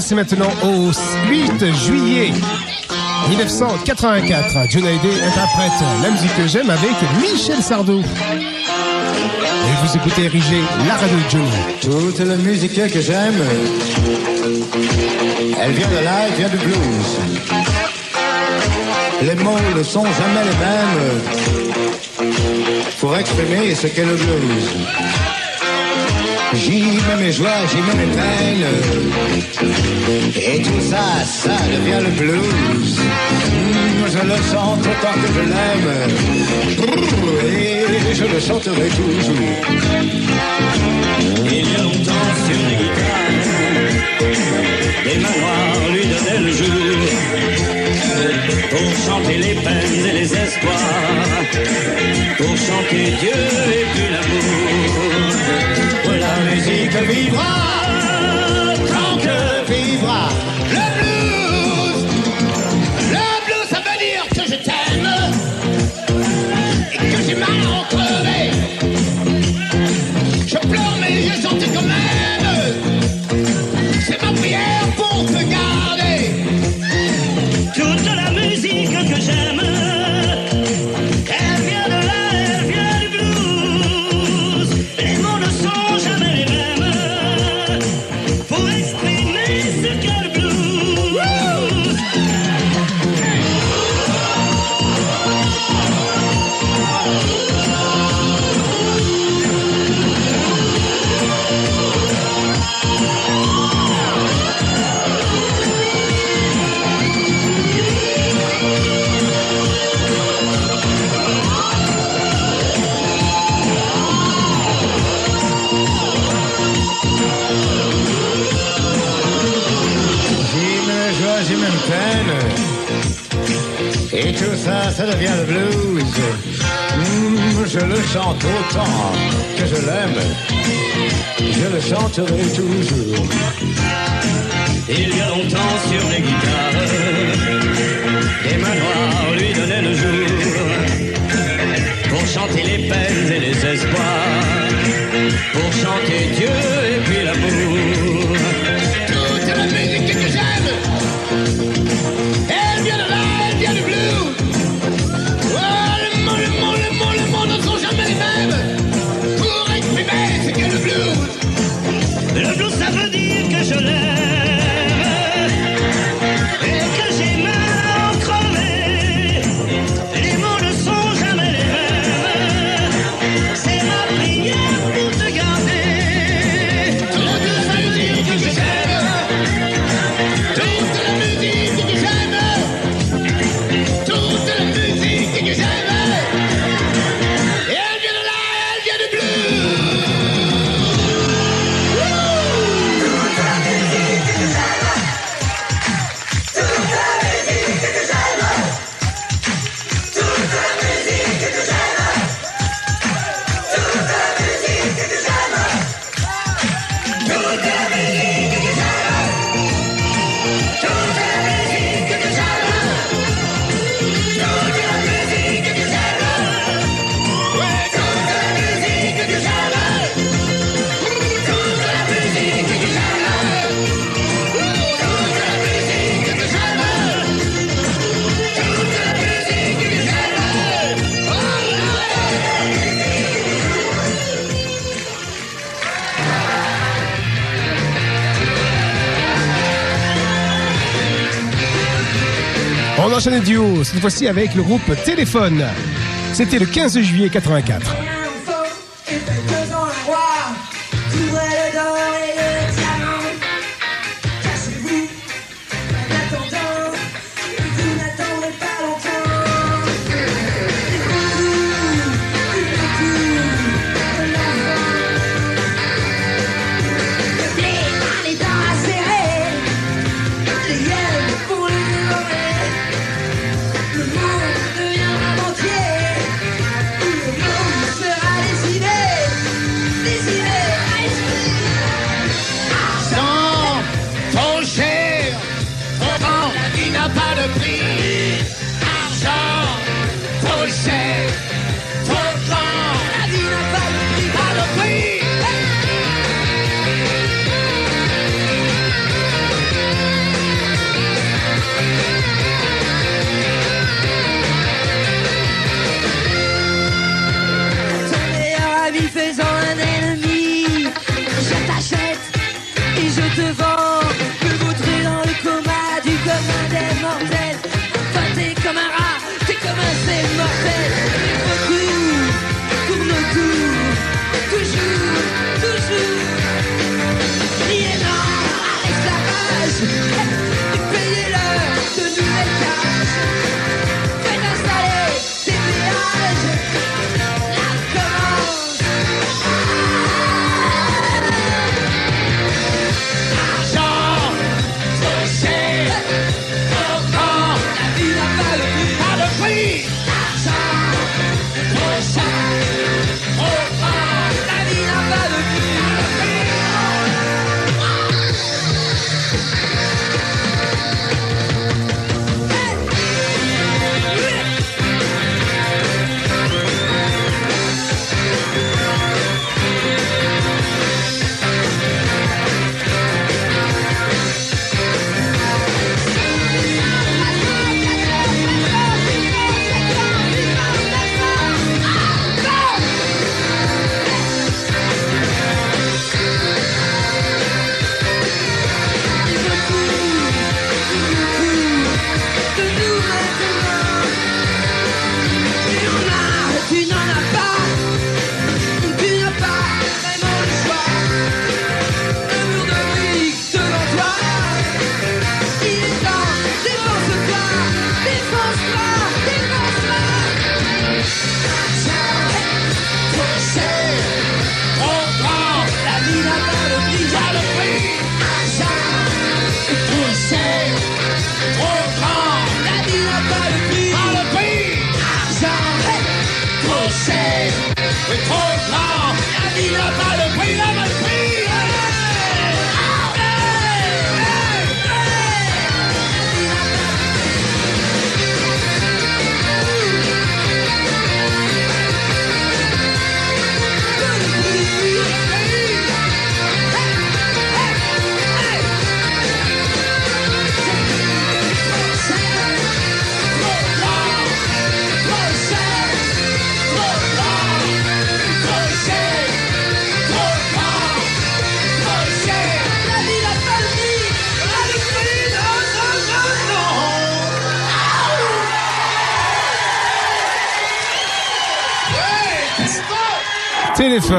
Passer maintenant au 8 juillet 1984. John Hallyday interprète la musique que j'aime avec Michel Sardou. Et vous écoutez Érigé, la radio de Johnny. Toute la musique que j'aime, elle vient de là, elle vient du blues. Les mots ne sont jamais les mêmes pour exprimer ce qu'est le blues. J'y mets mes joies, j'y mets mes peines. Et tout ça, ça devient le blues. Je le sens autant que je l'aime. Et je le chanterai toujours. Il y a longtemps sur les guitares, les manoirs lui donnaient le jour pour chanter les peines et les espoirs, pour chanter Dieu et puis l'amour. La musique vivra tant que vivra devient le blues. Hum, je le chante autant que je l'aime. Je le chanterai toujours. Il y a longtemps sur les guitares, des mains lui donnaient le jour. Pour chanter les peines et les espoirs, pour chanter Dieu et puis l'amour. je l'aime. voici avec le groupe Téléphone. C'était le 15 juillet 84.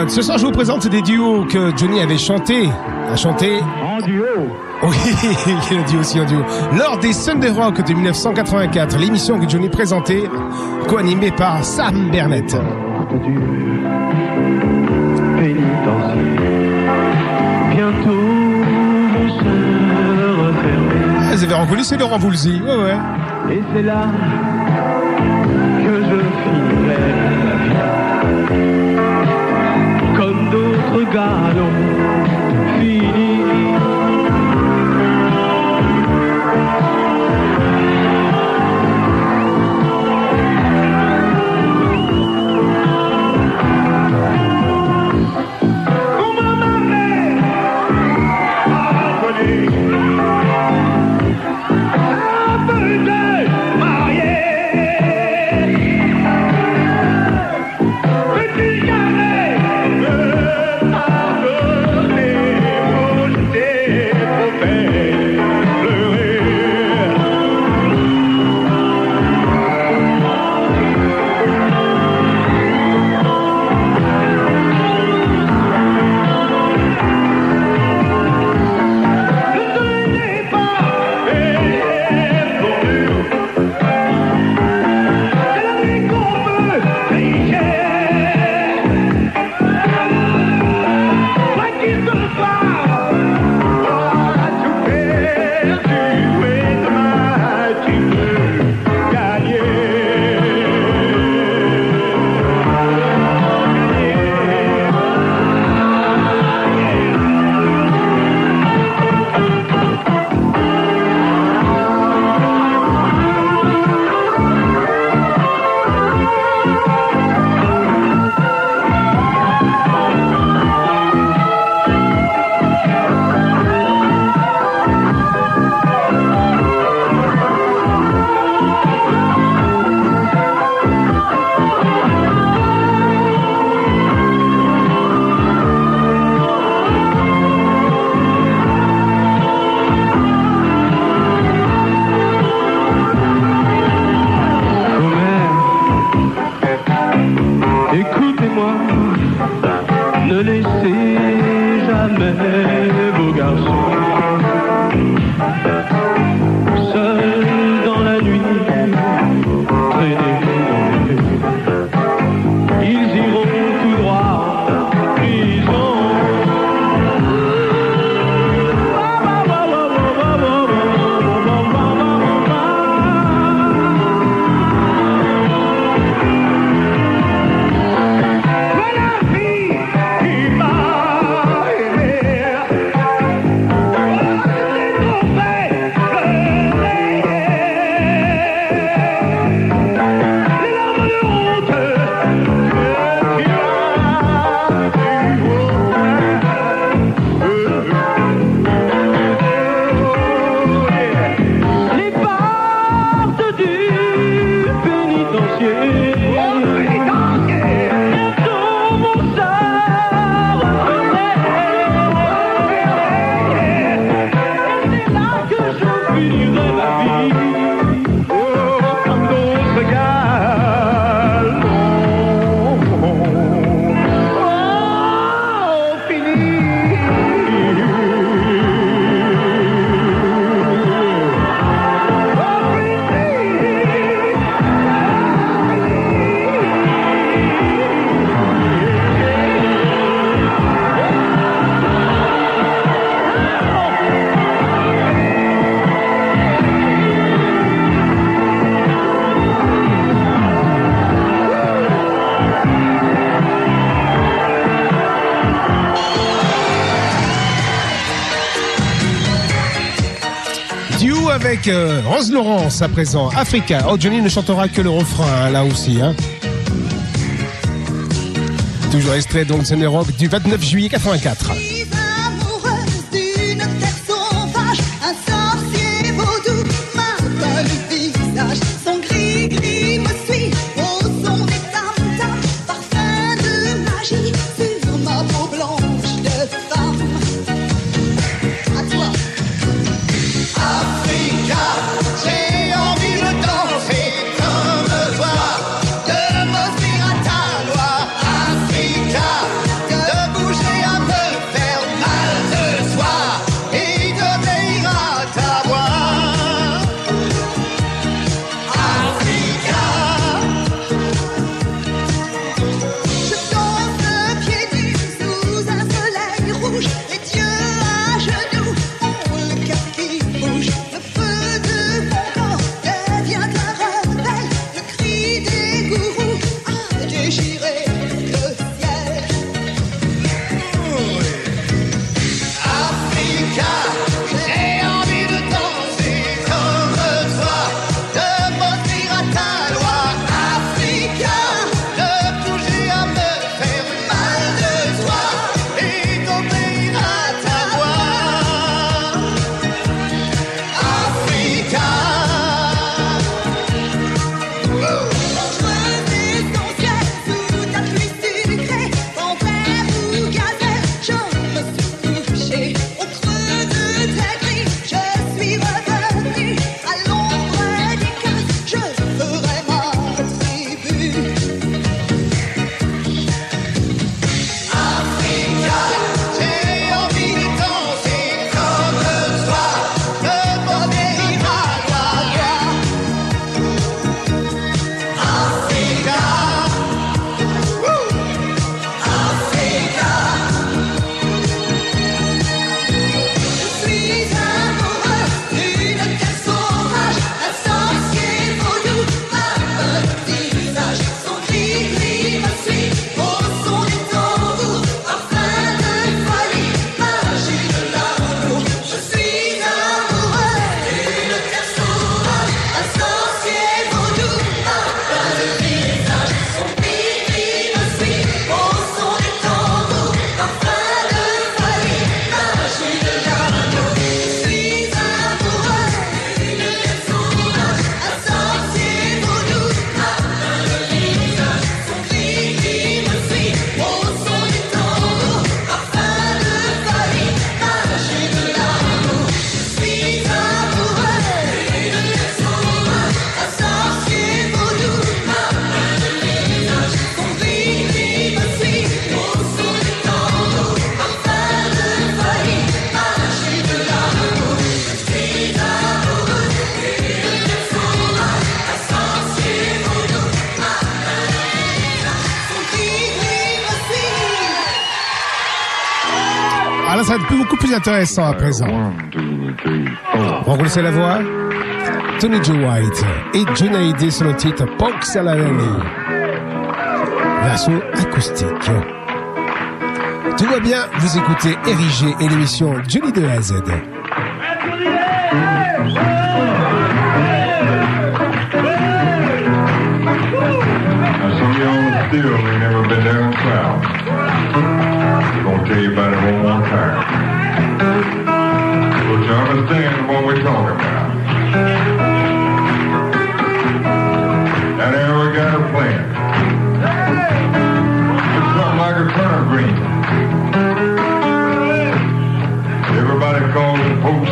Ce soir, je vous présente des duos que Johnny avait chanté, a chanté. En duo. Oui, il a dit aussi en duo. Lors des Sunday Rock de 1984, l'émission que Johnny présentait, co-animée par Sam Bernett. Bientôt refermer. Vous avez reconnu, c'est Laurent Voulzy. Ouais, ouais. Et c'est là Comme Laurence à présent, Africa. Oh, Johnny ne chantera que le refrain, hein, là aussi. Hein. Toujours extrait donc Rock du 29 juillet 84. intéressant à présent. Vous la voix? Tony Joe White et John Hallyday sur le titre Punk Salarelli. Version acoustique. Tout va bien, vous écoutez Érigé et l'émission Johnny de la Z.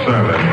service.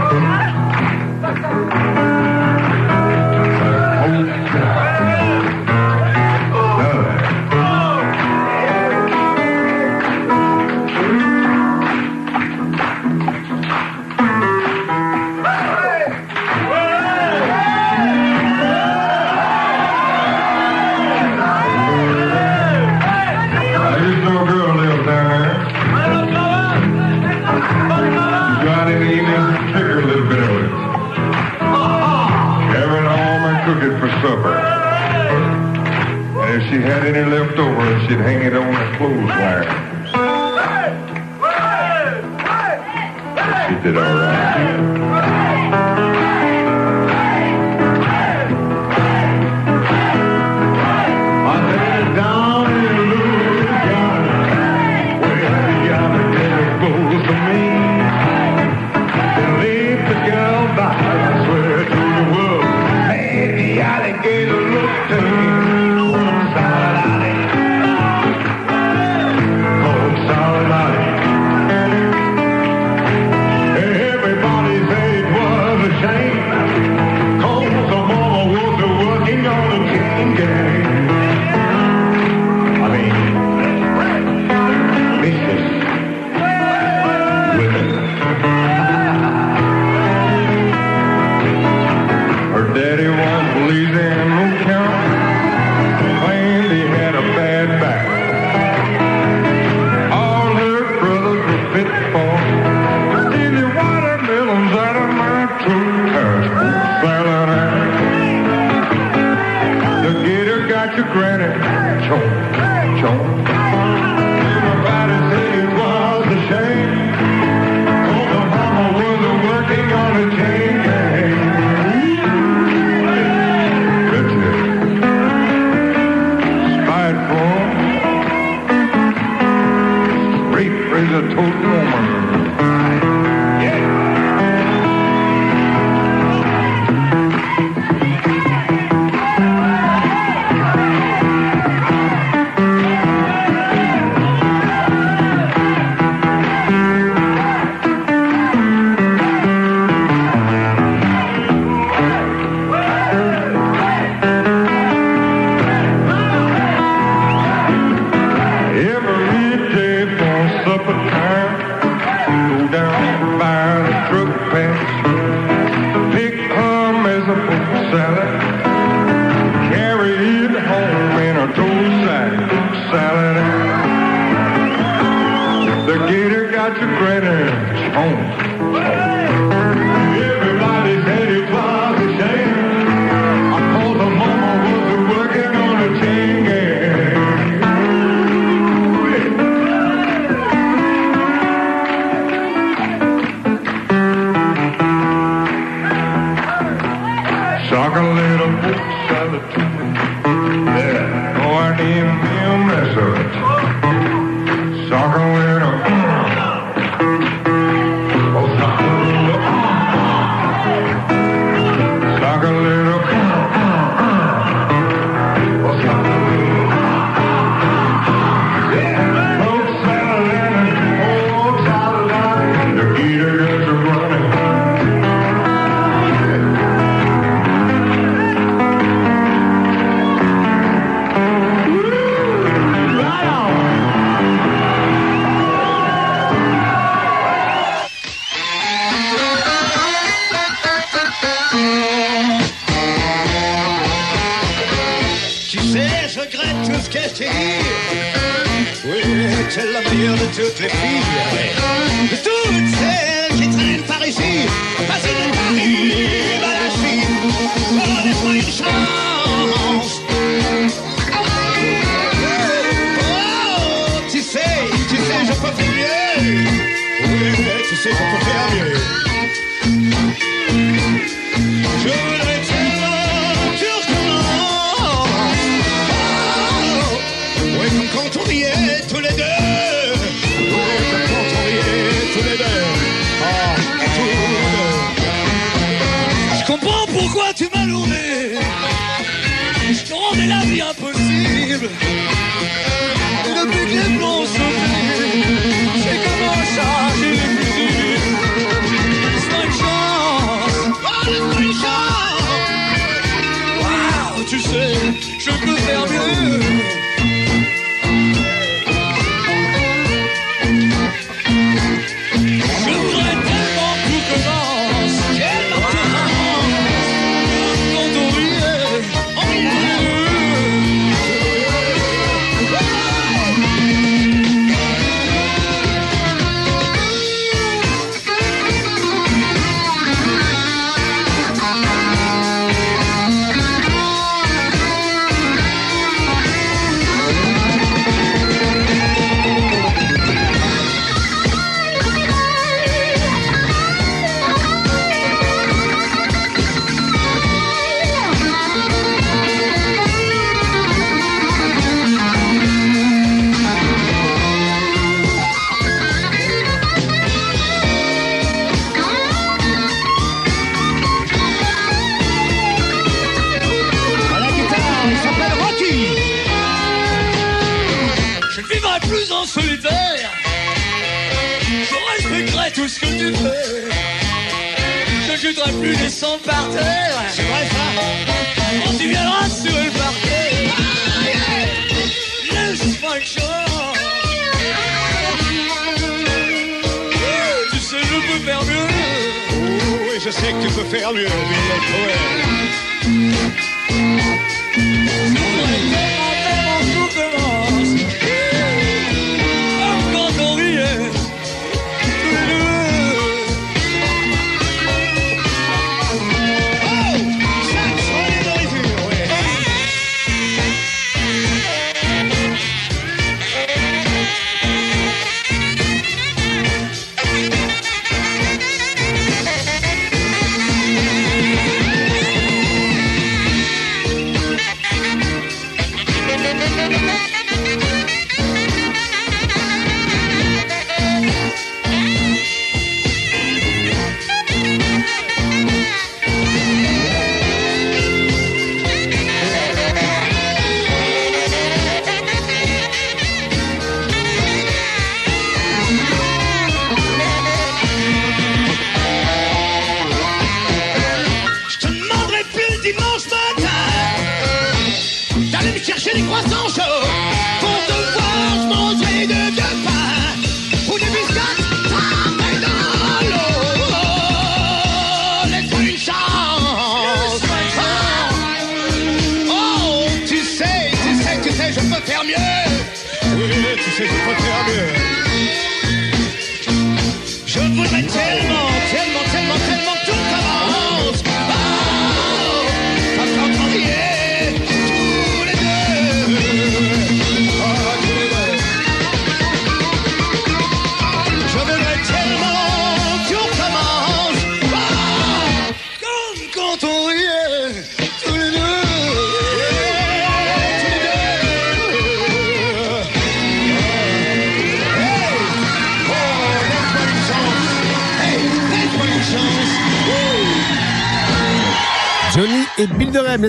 and she'd hang it on a clothesline. She did all right.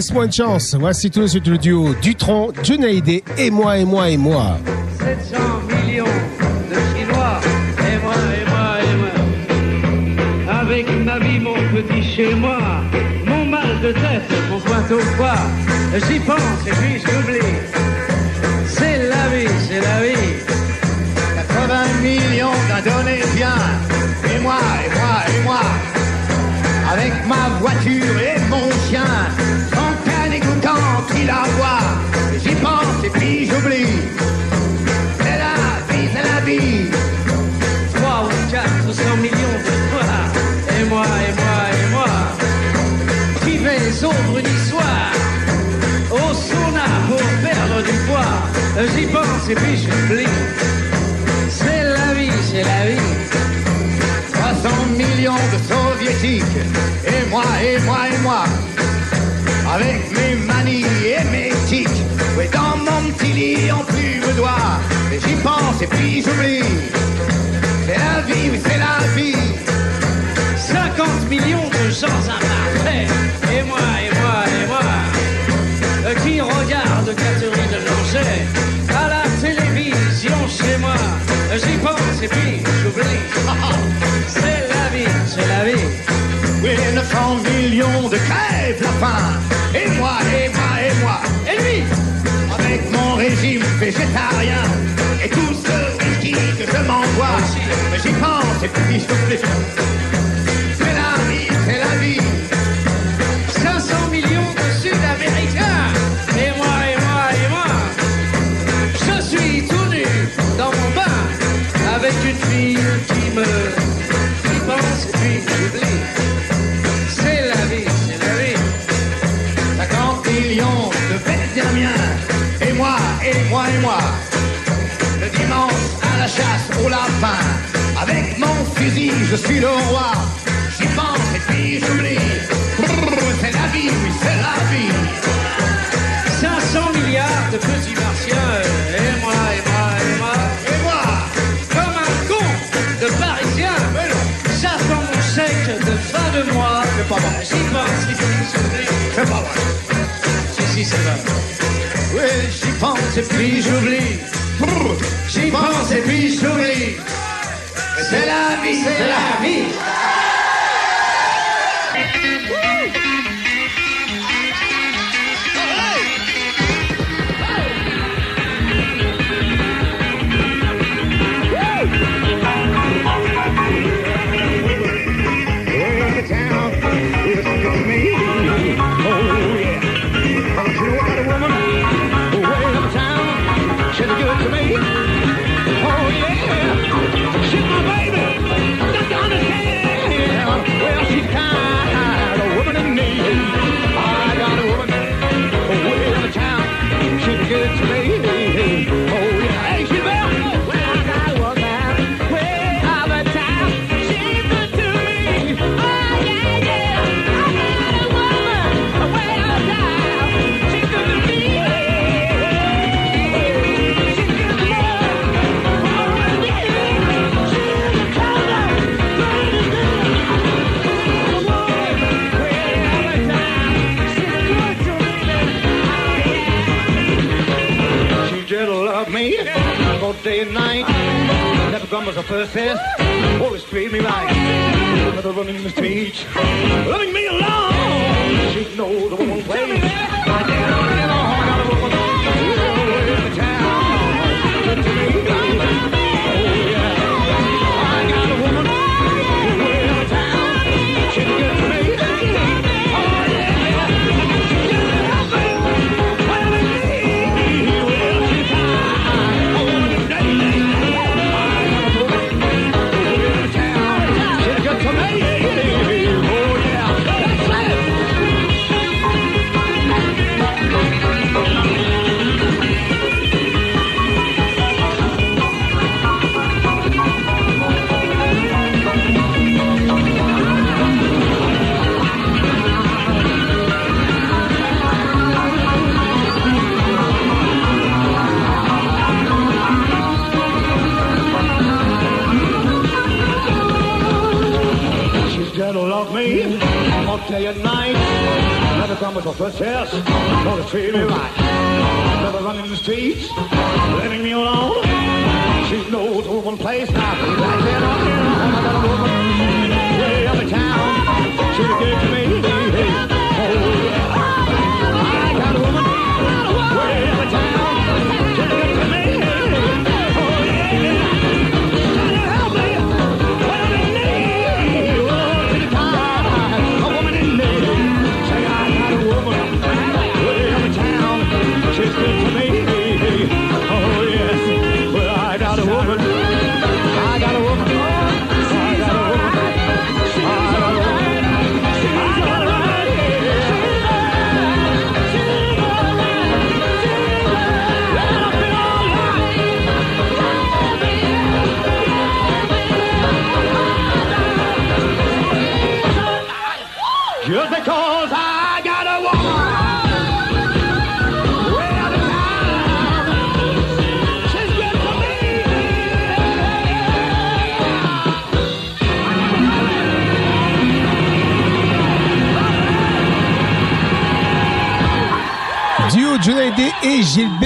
Laisse-moi chance. Voici tout de le duo Dutron, John et moi, et moi, et moi. 700 millions de Chinois, et moi, et moi, et moi. Avec ma vie, mon petit chez moi, mon mal de tête, mon point au poids, j'y pense et puis j'oublie. C'est la vie, c'est la vie. 80 millions d'Indonésiens, et moi, et moi, et moi. Avec ma voiture et mon chien qu'il la à voir. J'y pense et puis j'oublie. C'est la vie, c'est la vie. Trois ou quatre cents millions de toi. Et moi, et moi, et moi. Priver les autres du soir. Au sauna pour perdre du poids. J'y pense et puis j'oublie. C'est la vie, c'est la vie. 300 millions de soviétiques, et moi, et moi, et moi, avec mes manies et mes tics, oui, dans mon petit lit en plume d'oie, et j'y pense et puis j'oublie. C'est la vie, oui, c'est la vie. 50 millions de gens imparfaits. Et moi, et moi, et moi, euh, qui regarde Catherine de Langeais à la télévision chez moi. Euh, J'y pense et puis j'oublie. C'est la vie, c'est la vie. Oui, 900 millions de crèves la faim. Régime végétarien et tout ce whisky que je m'envoie, j'y pense et puis j'oublie. C'est lapin. Avec mon fusil, je suis le roi. J'y pense et puis j'oublie. C'est la vie, oui, c'est la vie. 500 milliards de petits martiens. Et moi, et moi, et moi, et moi. Comme un con de parisien. J'attends mon chèque de fin de mois. C'est pas vrai. J'y pense et puis j'oublie. C'est pas vrai. Si, si, c'est vrai. Oui, j'y pense et puis j'oublie. Pense et puis j'oublie. C'est la vie, c'est la vie. first test. Oh, it's me right. another running in the stage. Running me along. She knows the woman. Tell me. Day and night. Never promise or success. Gonna treat me right. Never running the streets, letting me alone. She knows who one place now. Right there on here, I got a woman way up in town. She gives me.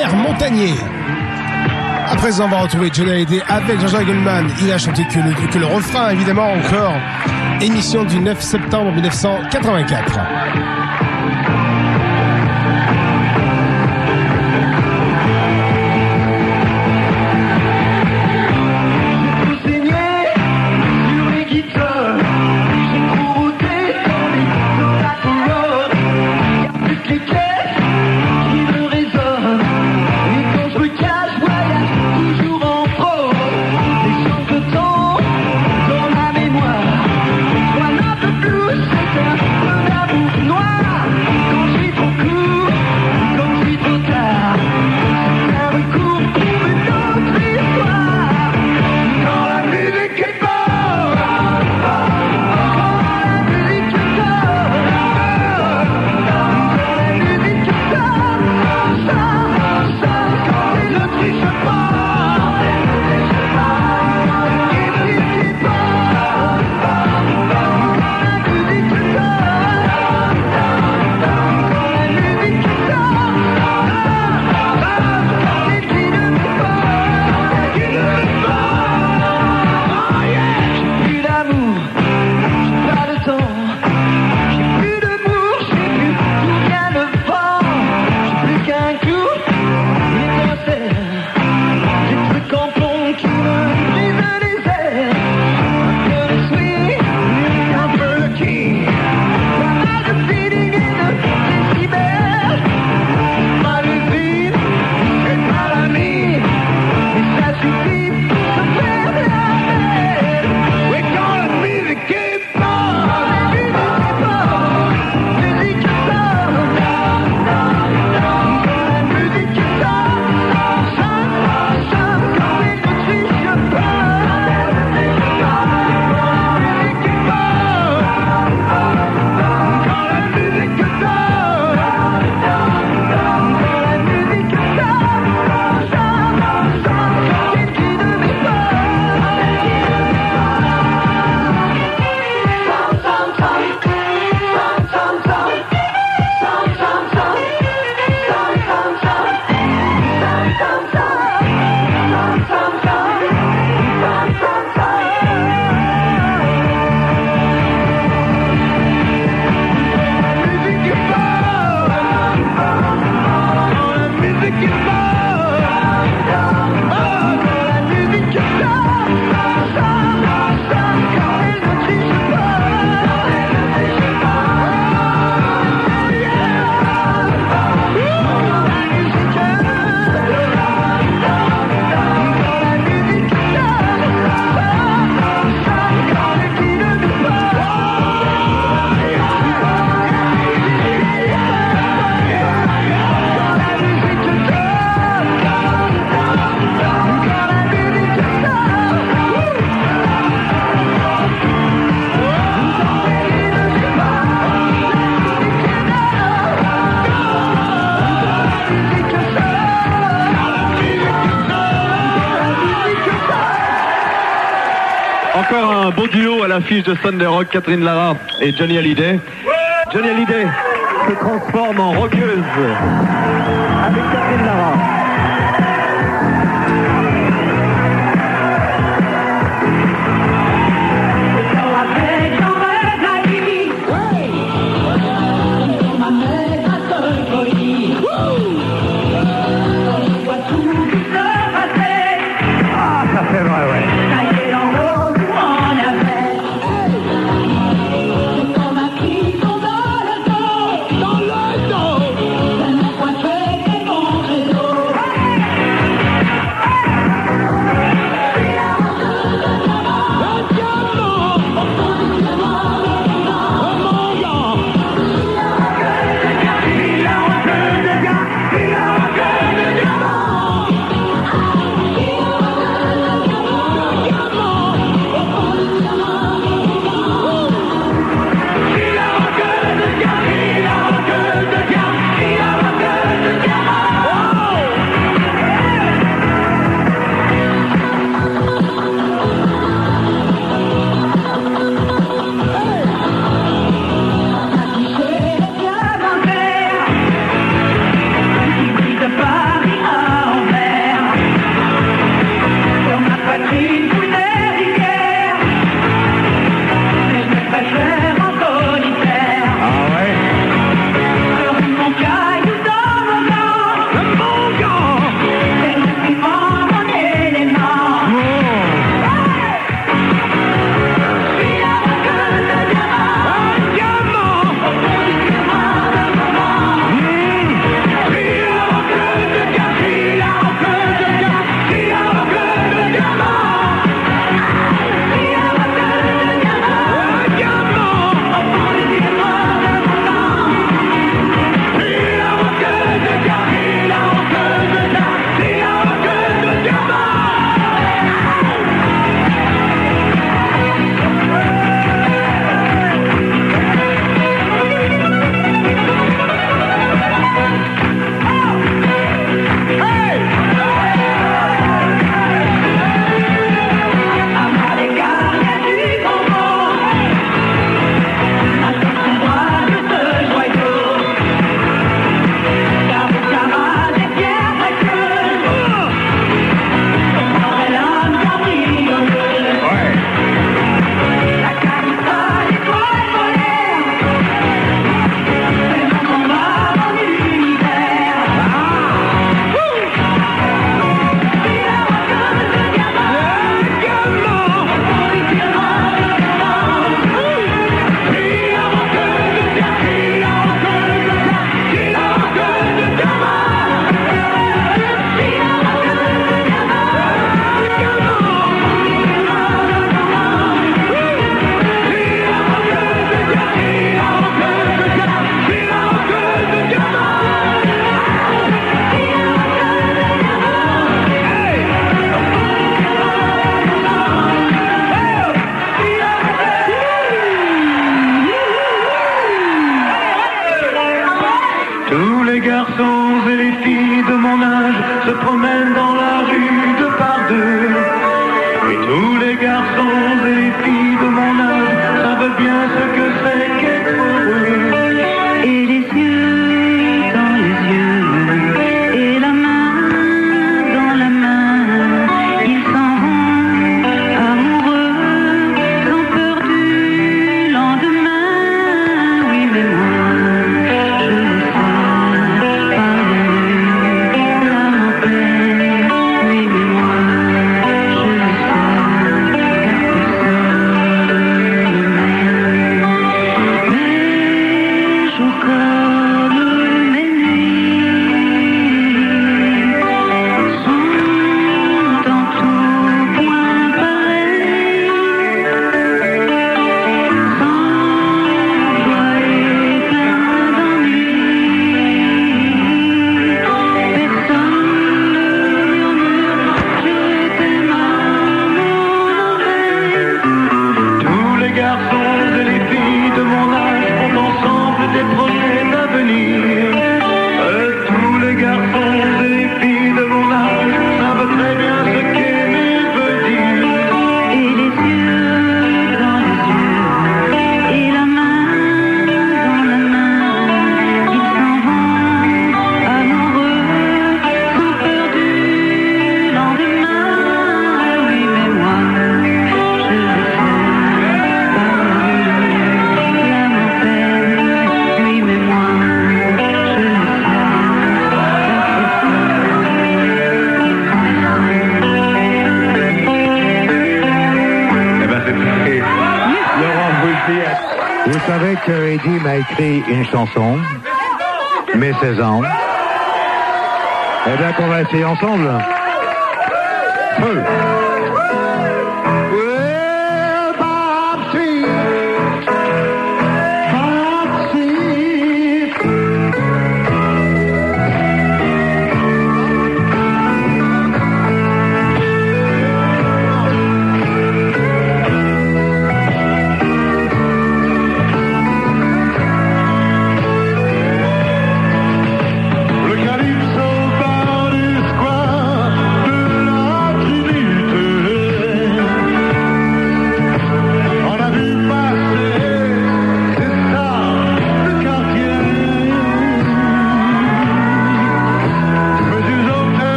Pierre Montagnier. À présent, on va retrouver Johnny Hallyday avec Jean-Jacques Goldman. Il a chanté que le, que le refrain, évidemment, encore. Émission du 9 septembre 1984. l'affiche de Thunder Rock, Catherine Lara et Johnny Hallyday. Johnny Hallyday se transforme en rockeuse avec Catherine Lara. une chanson, Mes 16 ans. Eh bien, qu'on va essayer ensemble.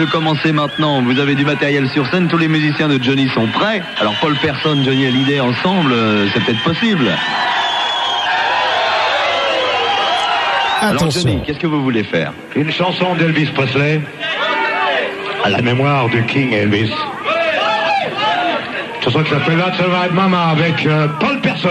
De commencer maintenant Vous avez du matériel sur scène, tous les musiciens de Johnny sont prêts. Alors Paul Person, Johnny Hallyday ensemble, euh, c'est peut-être possible. Alors Attention. Johnny, qu'est-ce que vous voulez faire? Une chanson d'Elvis Presley à la mémoire du King Elvis. Une chanson qui s'appelle That's Mama avec euh, Paul Person.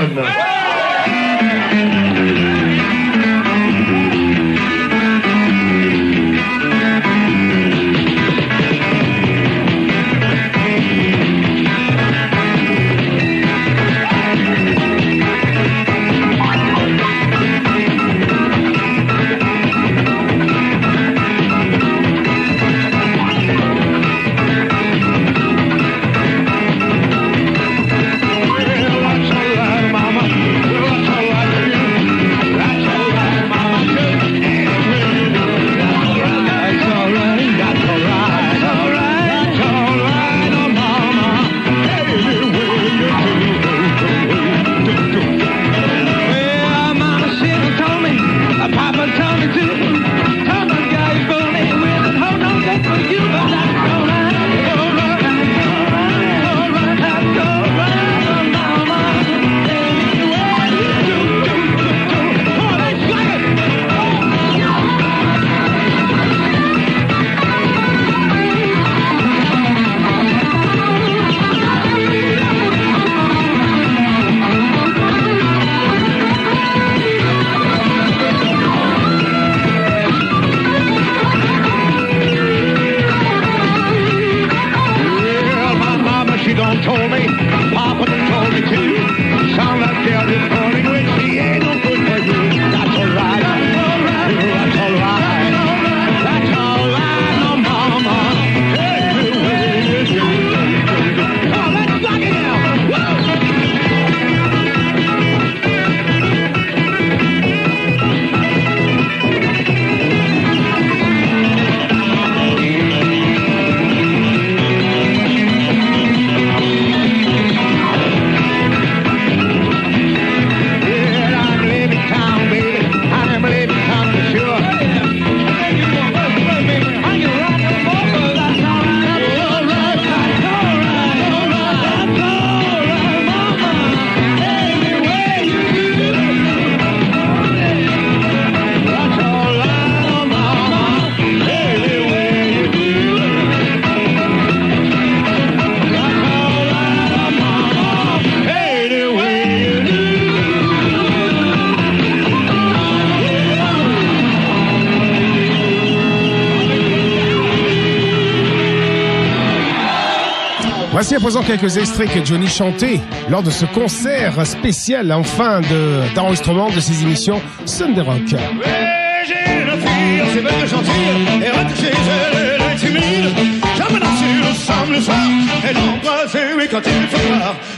À présent quelques extraits que Johnny chantait lors de ce concert spécial en fin de- d'enregistrement de ses émissions Sunday Rock.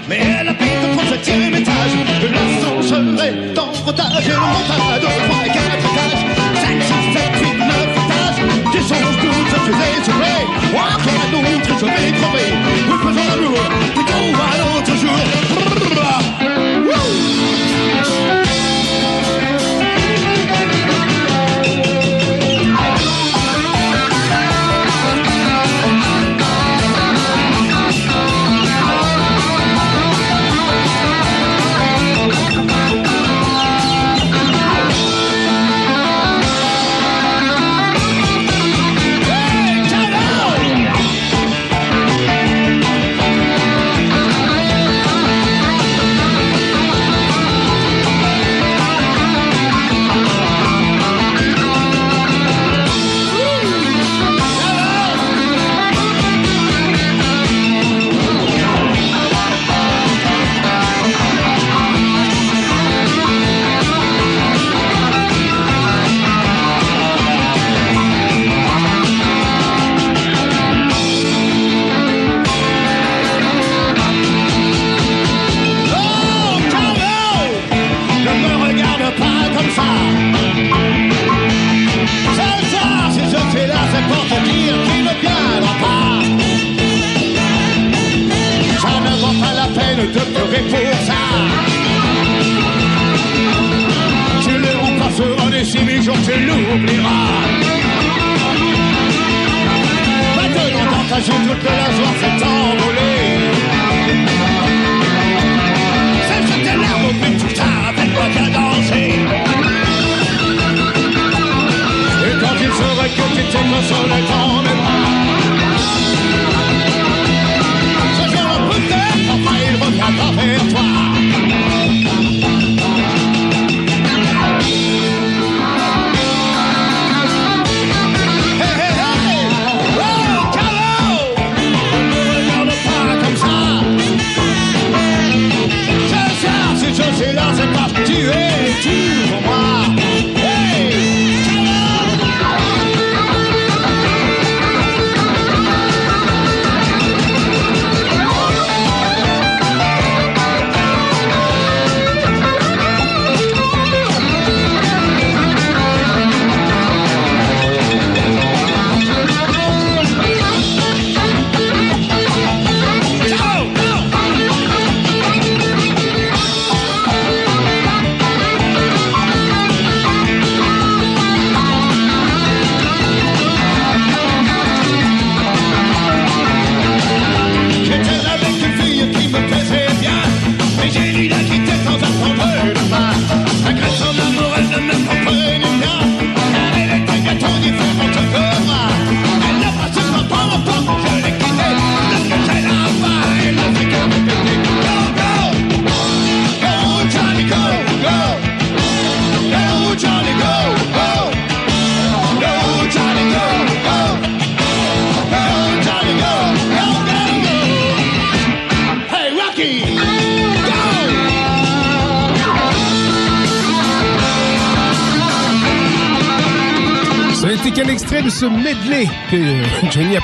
De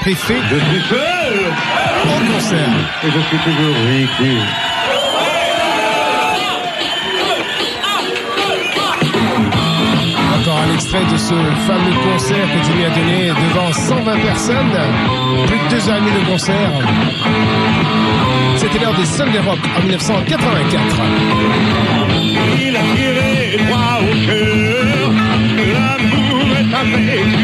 préfet. Je suis seul En concert. Et je suis toujours ridicule. Encore un extrait de ce fameux concert que tu lui as donné devant 120 personnes. Plus de deux heures et demie de concert. C'était l'heure des Sunday Rock en 1984. Il a tiré droit au cœur. L'amour est avec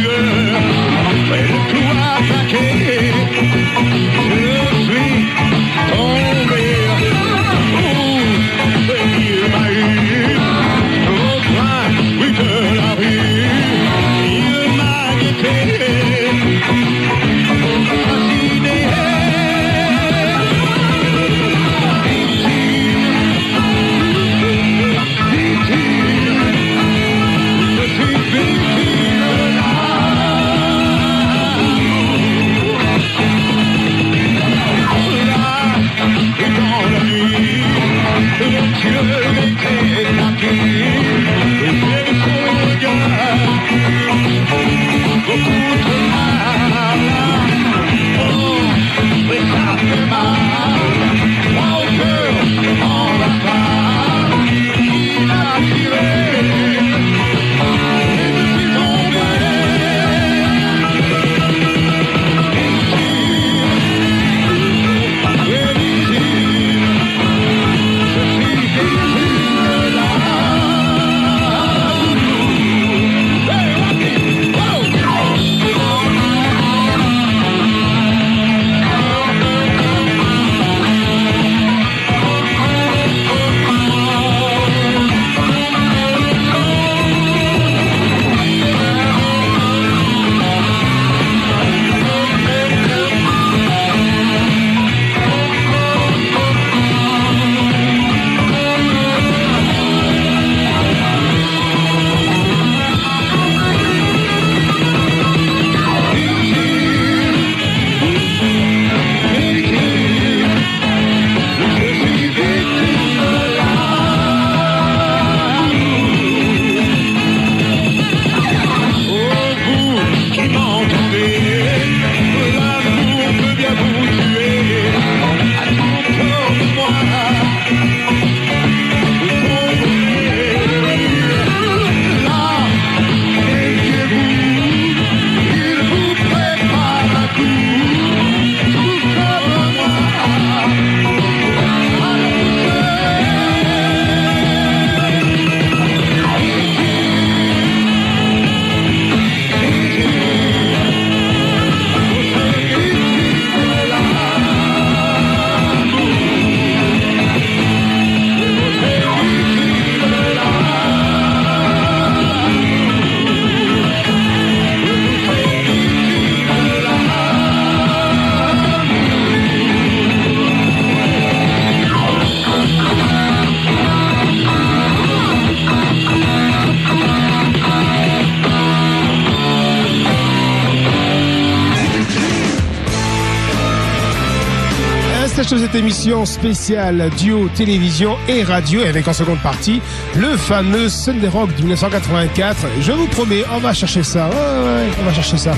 spéciale duo télévision et radio avec en seconde partie le fameux Sunday Rock de 1984. Je vous promets, on va chercher ça. Ouais, on va chercher ça.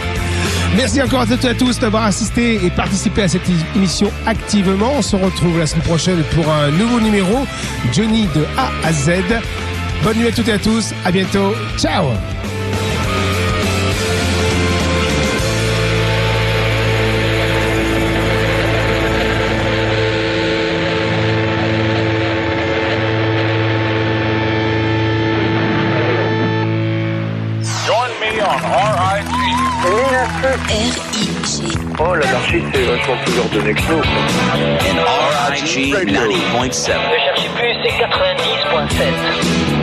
Merci encore à toutes et à tous d'avoir assisté et participé à cette émission activement. On se retrouve la semaine prochaine pour un nouveau numéro, Johnny de A à Z. Bonne nuit à toutes et à tous. À bientôt. Ciao. Oh, l'anarchie, c'est vachement plus ordonné que nous. RIG 90.7. Ne cherchez plus, c'est 90.7.